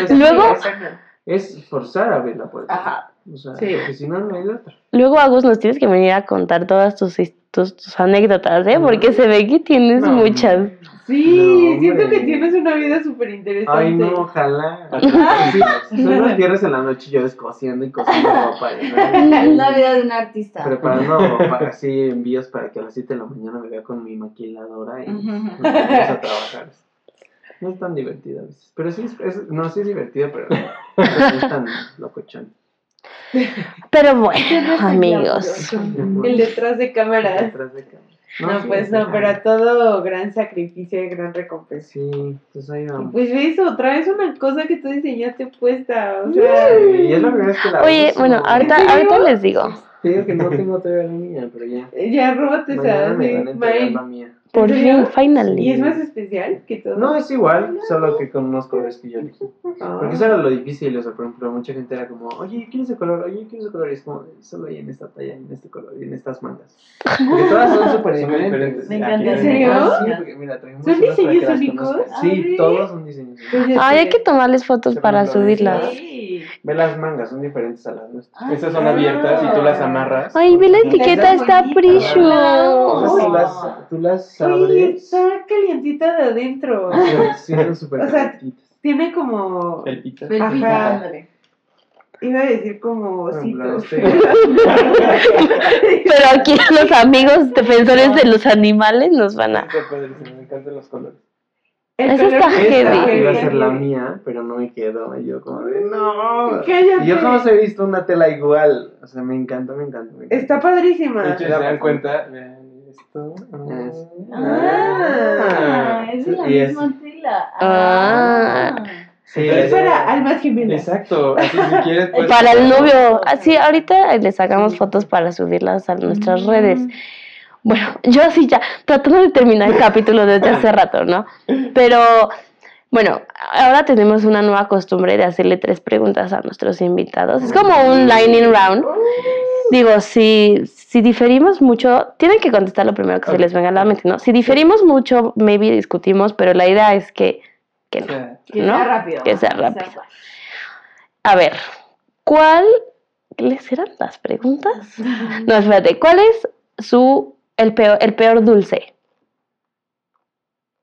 F: hecho,
B: es,
F: ¿no?
B: es sí,
F: forzar a abrir la puerta.
D: Ajá.
F: O sea,
B: Sí.
F: porque si no, no hay de otra.
C: Luego, Agus, nos tienes que venir a contar todas tus, tus, tus anécdotas, ¿eh? Porque se ve que tienes
F: No,
C: muchas.
B: Sí,
F: No,
B: siento que tienes una vida súper interesante.
F: Ay, no, ojalá. Sí, son las viernes en la noche yo descosiendo y cosiendo ropa. ¿no?
D: La vida de un artista.
F: Preparando para así envíos para que a las 7 de la mañana me vea con mi maquiladora y vamos a trabajar. No es tan divertido a veces. Pero sí es, es- no, sí es divertido, pero, pero no es tan locochón.
C: Pero bueno, amigos.
B: El detrás de cámaras.
F: Detrás de cámara.
B: No,
F: sí,
B: pues
F: sí,
B: no,
F: sí.
B: pero todo gran sacrificio y gran recompensa.
F: Sí, pues ahí
B: Y
F: vamos.
B: pues eso, traes una cosa que tú diseñaste puesta, o sea...
F: Y es la primera vez que la
C: Oye,
F: uso.
C: bueno, ahorita, ahorita les digo.
F: Te digo que no tengo todavía la mía, pero ya.
B: Ya róbate
F: Mañana
B: esa,
F: me
B: sí,
F: van a la mía.
C: Por
B: ¿En
C: fin, finally.
B: Y es más especial que todo.
F: No, es igual, solo que con unos colores que yo elegí.
B: Ah.
F: Porque eso era lo difícil, o sea, por ejemplo, mucha gente era como, oye, quiero ese color, oye, quiero ese color, y es como, solo hay en esta talla, en este color, y en estas mangas. Porque todas son súper diferentes.
D: Me
E: Aquí
D: encanta.
B: ¿En serio?
F: Ah, Sí, porque mira, traemos
B: ¿Son diseños únicos?
D: Ay.
F: Sí, todos son diseños únicos.
B: Pues
C: Ay, hay que tomarles fotos
E: Se
C: para subirlas.
B: Sí.
F: Ve las mangas, son diferentes a las nuestras.
E: Esas son abiertas y tú las amarras.
C: Ay, ve la etiqueta, está.
F: Entonces, tú las, tú las
B: Oye,
F: abres.
B: está calientita de adentro.
F: Sí, súper
B: O sea. Tiene como...
D: Felpita, ándale.
B: Iba a decir como ositos.
C: Pero aquí los amigos defensores de los animales nos van a...
E: Está padrísimo, me encantan los colores.
B: El
C: Eso
B: color
C: está heavy.
F: iba a ser la mía, pero no me quedó. Y yo como de, no.
B: Cállate.
F: Y yo jamás he visto una tela igual. O sea, me encanta, me encanta. me encanta.
B: Está padrísima.
E: De hecho, se dan cuenta, esto.
F: Es-
B: Ah.
D: Ah, es la
F: es-
D: misma tela.
C: Ah.
F: Sí,
B: Es para almas gemelas.
E: Exacto, así si quieres. pues,
C: Para el novio. Así, ahorita les sacamos fotos para subirlas a nuestras
B: Mm.
C: redes. Bueno, yo así ya, tratando de terminar el capítulo desde hace rato, ¿no? Pero, bueno, ahora tenemos una nueva costumbre de hacerle tres preguntas a nuestros invitados. Es como un lightning round. Digo, si, si diferimos mucho, tienen que contestar lo primero que se les venga a la mente, ¿no? Si diferimos mucho, maybe discutimos, pero la idea es que, que no.
E: sea,
D: Que
C: ¿no?
D: sea rápido.
C: Que sea rápido. A ver, ¿cuál les eran las preguntas? No, espérate, ¿cuál es su el peor, el peor dulce?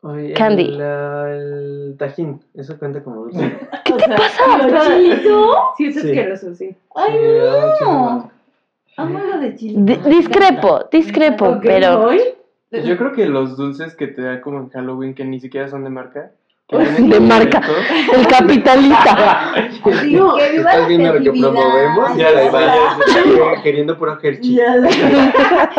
F: Oye,
C: Candy.
F: El, el tajín, eso cuenta como dulce.
C: ¿Qué te pasa?
D: ¿Lo chilito?
B: Sí, es
F: Sí.
B: asqueroso, sí.
D: Ay,
F: Sí,
D: no. Amo lo de
C: discrepo, discrepo, pero
B: ¿hoy?
E: Yo creo que los dulces que te da como en Halloween, que ni siquiera son de marca.
C: De marca. el capitalista.
D: Digo, que viva
F: ¿Estás
D: la
F: viendo lo que promovemos?
E: Ya,
F: Ahí
E: ya,
F: va, queriendo puro Hershey.
D: Ya.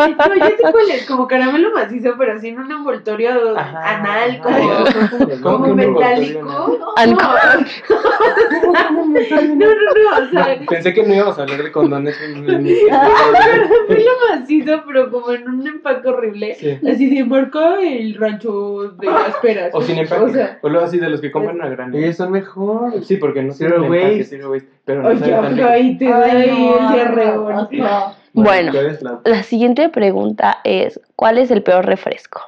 B: No, yo sé cuál es, como caramelo macizo, pero así en un envoltorio
E: Ajá,
B: anal, como,
E: ¿Cómo
B: como metálico. No, no, no, no, o sea,
E: Pensé que no íbamos a hablar de condones.
B: caramelo macizo, pero como en un empaque horrible.
E: Sí.
B: Así de marca el rancho de las peras.
E: O sin empaque. Luego así de los que compran a granel.
F: Ellos son mejor.
E: Sí, porque no
F: Zero waste.
E: zero waste, Pero no
B: oye, ahí te el.
C: Bueno.
F: ¿cuál es la-
C: La siguiente pregunta es, ¿cuál es el peor refresco?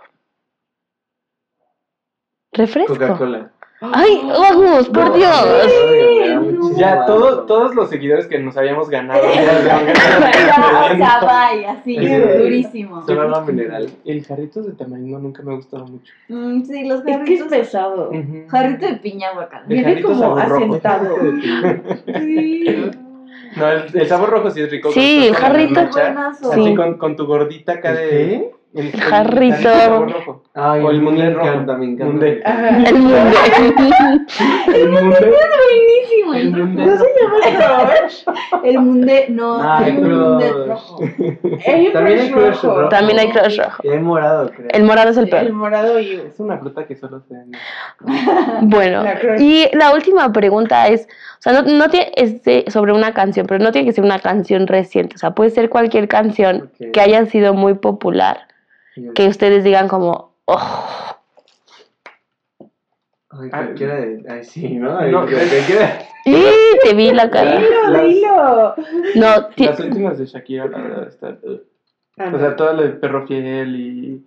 C: ¿Refresco?
F: Coca-Cola.
C: Ay, vamos, por Dios.
E: Ya, todo- todos los seguidores que nos habíamos ganado. ya nos habían
D: Ya,
E: ganado.
D: o sea, vaya,
F: Sí.
D: durísimo.
F: Solo agua mineral.
E: El jarrito de tamarindo nunca me ha gustado mucho.
D: Mm, sí, los
B: Es que es
D: jarritos.
E: Ujú.
D: Jarrito de piña guacala.
E: El
B: Viene
E: jarrito
B: como asentado.
D: Sí.
E: No, el, el sabor rojo sí es rico.
C: Sí,
E: la
C: jarrito.
D: Buenazo.
E: Así
C: Sí.
E: con, con tu gordita acá de.
F: ¿Qué?
E: El, el
C: Jarrito.
E: rojo.
F: Ay,
E: O el
F: me
E: mundé rojo.
F: encanta, me encanta.
E: Mundé.
C: El mundo.
E: El mundé.
D: Buenísimo.
E: El
D: El,
E: mundé.
B: ¿No se llama crush?
D: el munde, no,
F: Ay,
D: el
F: crush.
D: rojo.
B: Hay
F: También hay
B: crush rojo.
C: También hay crush rojo.
F: Y hay morado, creo.
C: El morado es el
B: El
C: peor.
B: morado y
E: Es una fruta que solo se.
C: Bueno,
B: La crush.
C: y la última pregunta es, o sea, no, no tiene, es de- sobre una canción, pero no tiene que ser una canción reciente, o sea, puede ser cualquier canción que haya sido muy popular, que ustedes digan como, oh,
F: Ay, cualquiera de. Ay, sí, ¿no?
E: No,
F: Ay, cualquiera.
C: y te vi la cara.
B: Dilo.
C: No, ti-
E: Las últimas de Shakira, la verdad, están. uh.
B: Ah,
E: O sea, todo lo de perro fiel y.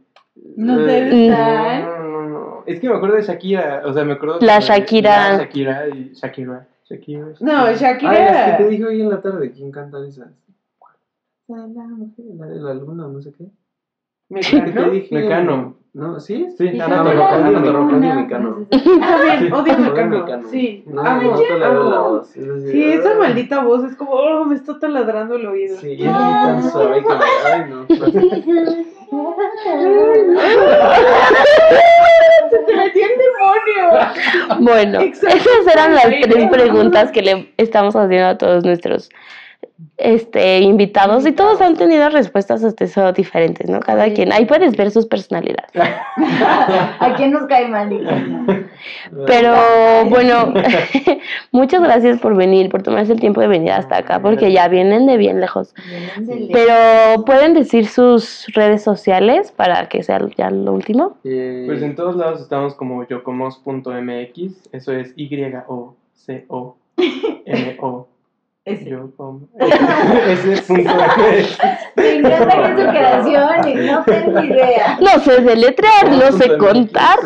D: No te
E: Eh,
D: gustan.
E: No, no, no. Es que me acuerdo de Shakira. O sea, me acuerdo.
C: La
E: de-
C: Shakira.
E: La Shakira y Shakira. Shakira.
B: No,
F: Ay, las que
B: Shakira.
F: te dije hoy en la tarde. ¿Quién canta esas? La, la mujer, la de la luna, no sé qué.
B: Me
F: ¿Qué te
B: ganó.
F: dije?
E: Mecano.
F: ¿No? ¿Sí?
E: Sí,
D: una,
F: Mecano.
B: odio Mecano.
F: Mecano.
B: Sí,
F: No,
B: Sí, esa
F: ah.
B: maldita voz es como, oh, me está taladrando el oído.
F: Sí, y es tan suave que. Ay, no.
B: ¡Se te metió el demonio!
C: bueno, esas eran las tres preguntas que le estamos haciendo a todos nuestros este, invitados y todos han tenido respuestas hasta eso diferentes, ¿no? Cada
D: Sí.
C: quien, ahí puedes ver sus personalidades.
D: ¿A quién nos cae mal?
C: Pero bueno, muchas gracias por venir, por tomarse el tiempo de venir hasta acá, porque ya vienen de bien lejos. Pero pueden decir sus redes sociales para que sea ya lo último.
F: Eh,
E: Pues en todos lados estamos como yocomos.mx. Eso es Y-O-C-O-M-O.
D: Ese.
E: Yocom- Ese punto.
D: Me encanta que es su creación y no tengo idea.
C: No sé deletrear, no sé contar.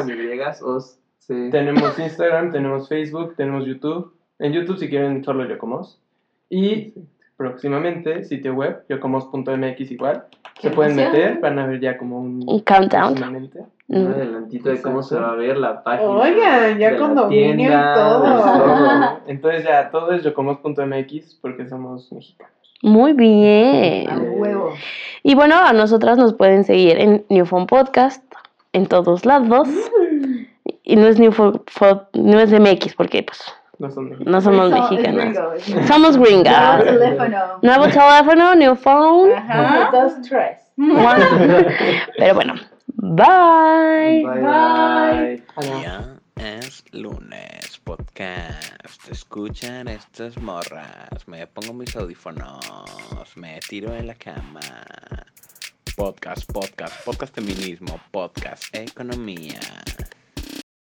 F: Sí.
E: Tenemos Instagram, tenemos Facebook, tenemos YouTube. En YouTube si quieren solo Yocomos. Y próximamente sitio web, yocomos.mx igual. Se pueden
D: emoción.
E: meter, van a ver ya como un...
C: Un countdown.
F: Un
C: Mm.
F: adelantito de cómo se va a ver la página.
B: Oigan, ya
F: de
B: con
F: la
B: dominio y
F: tienda,
B: todo.
E: Entonces ya todo es yocomos.mx porque somos mexicanos.
C: Muy bien.
D: A huevo.
C: Y bueno, a nosotras nos pueden seguir en Newfound Podcast, en todos lados. Y no es Newfound, no es MX, porque pues
E: No son mexicanos.
C: no somos
D: es
C: mexicanas.
D: gringo, es gringo.
C: Somos
D: Nuevo
C: gringas.
D: teléfono.
C: Nuevo teléfono, New phone.
D: Ajá.
B: Dos, tres.
C: Pero bueno, bye.
F: Bye,
D: Bye.
F: bye.
A: Ya es lunes, podcast. Escuchan estas morras. Me pongo mis audífonos. Me tiro en la cama. Podcast, podcast, podcast feminismo, podcast economía.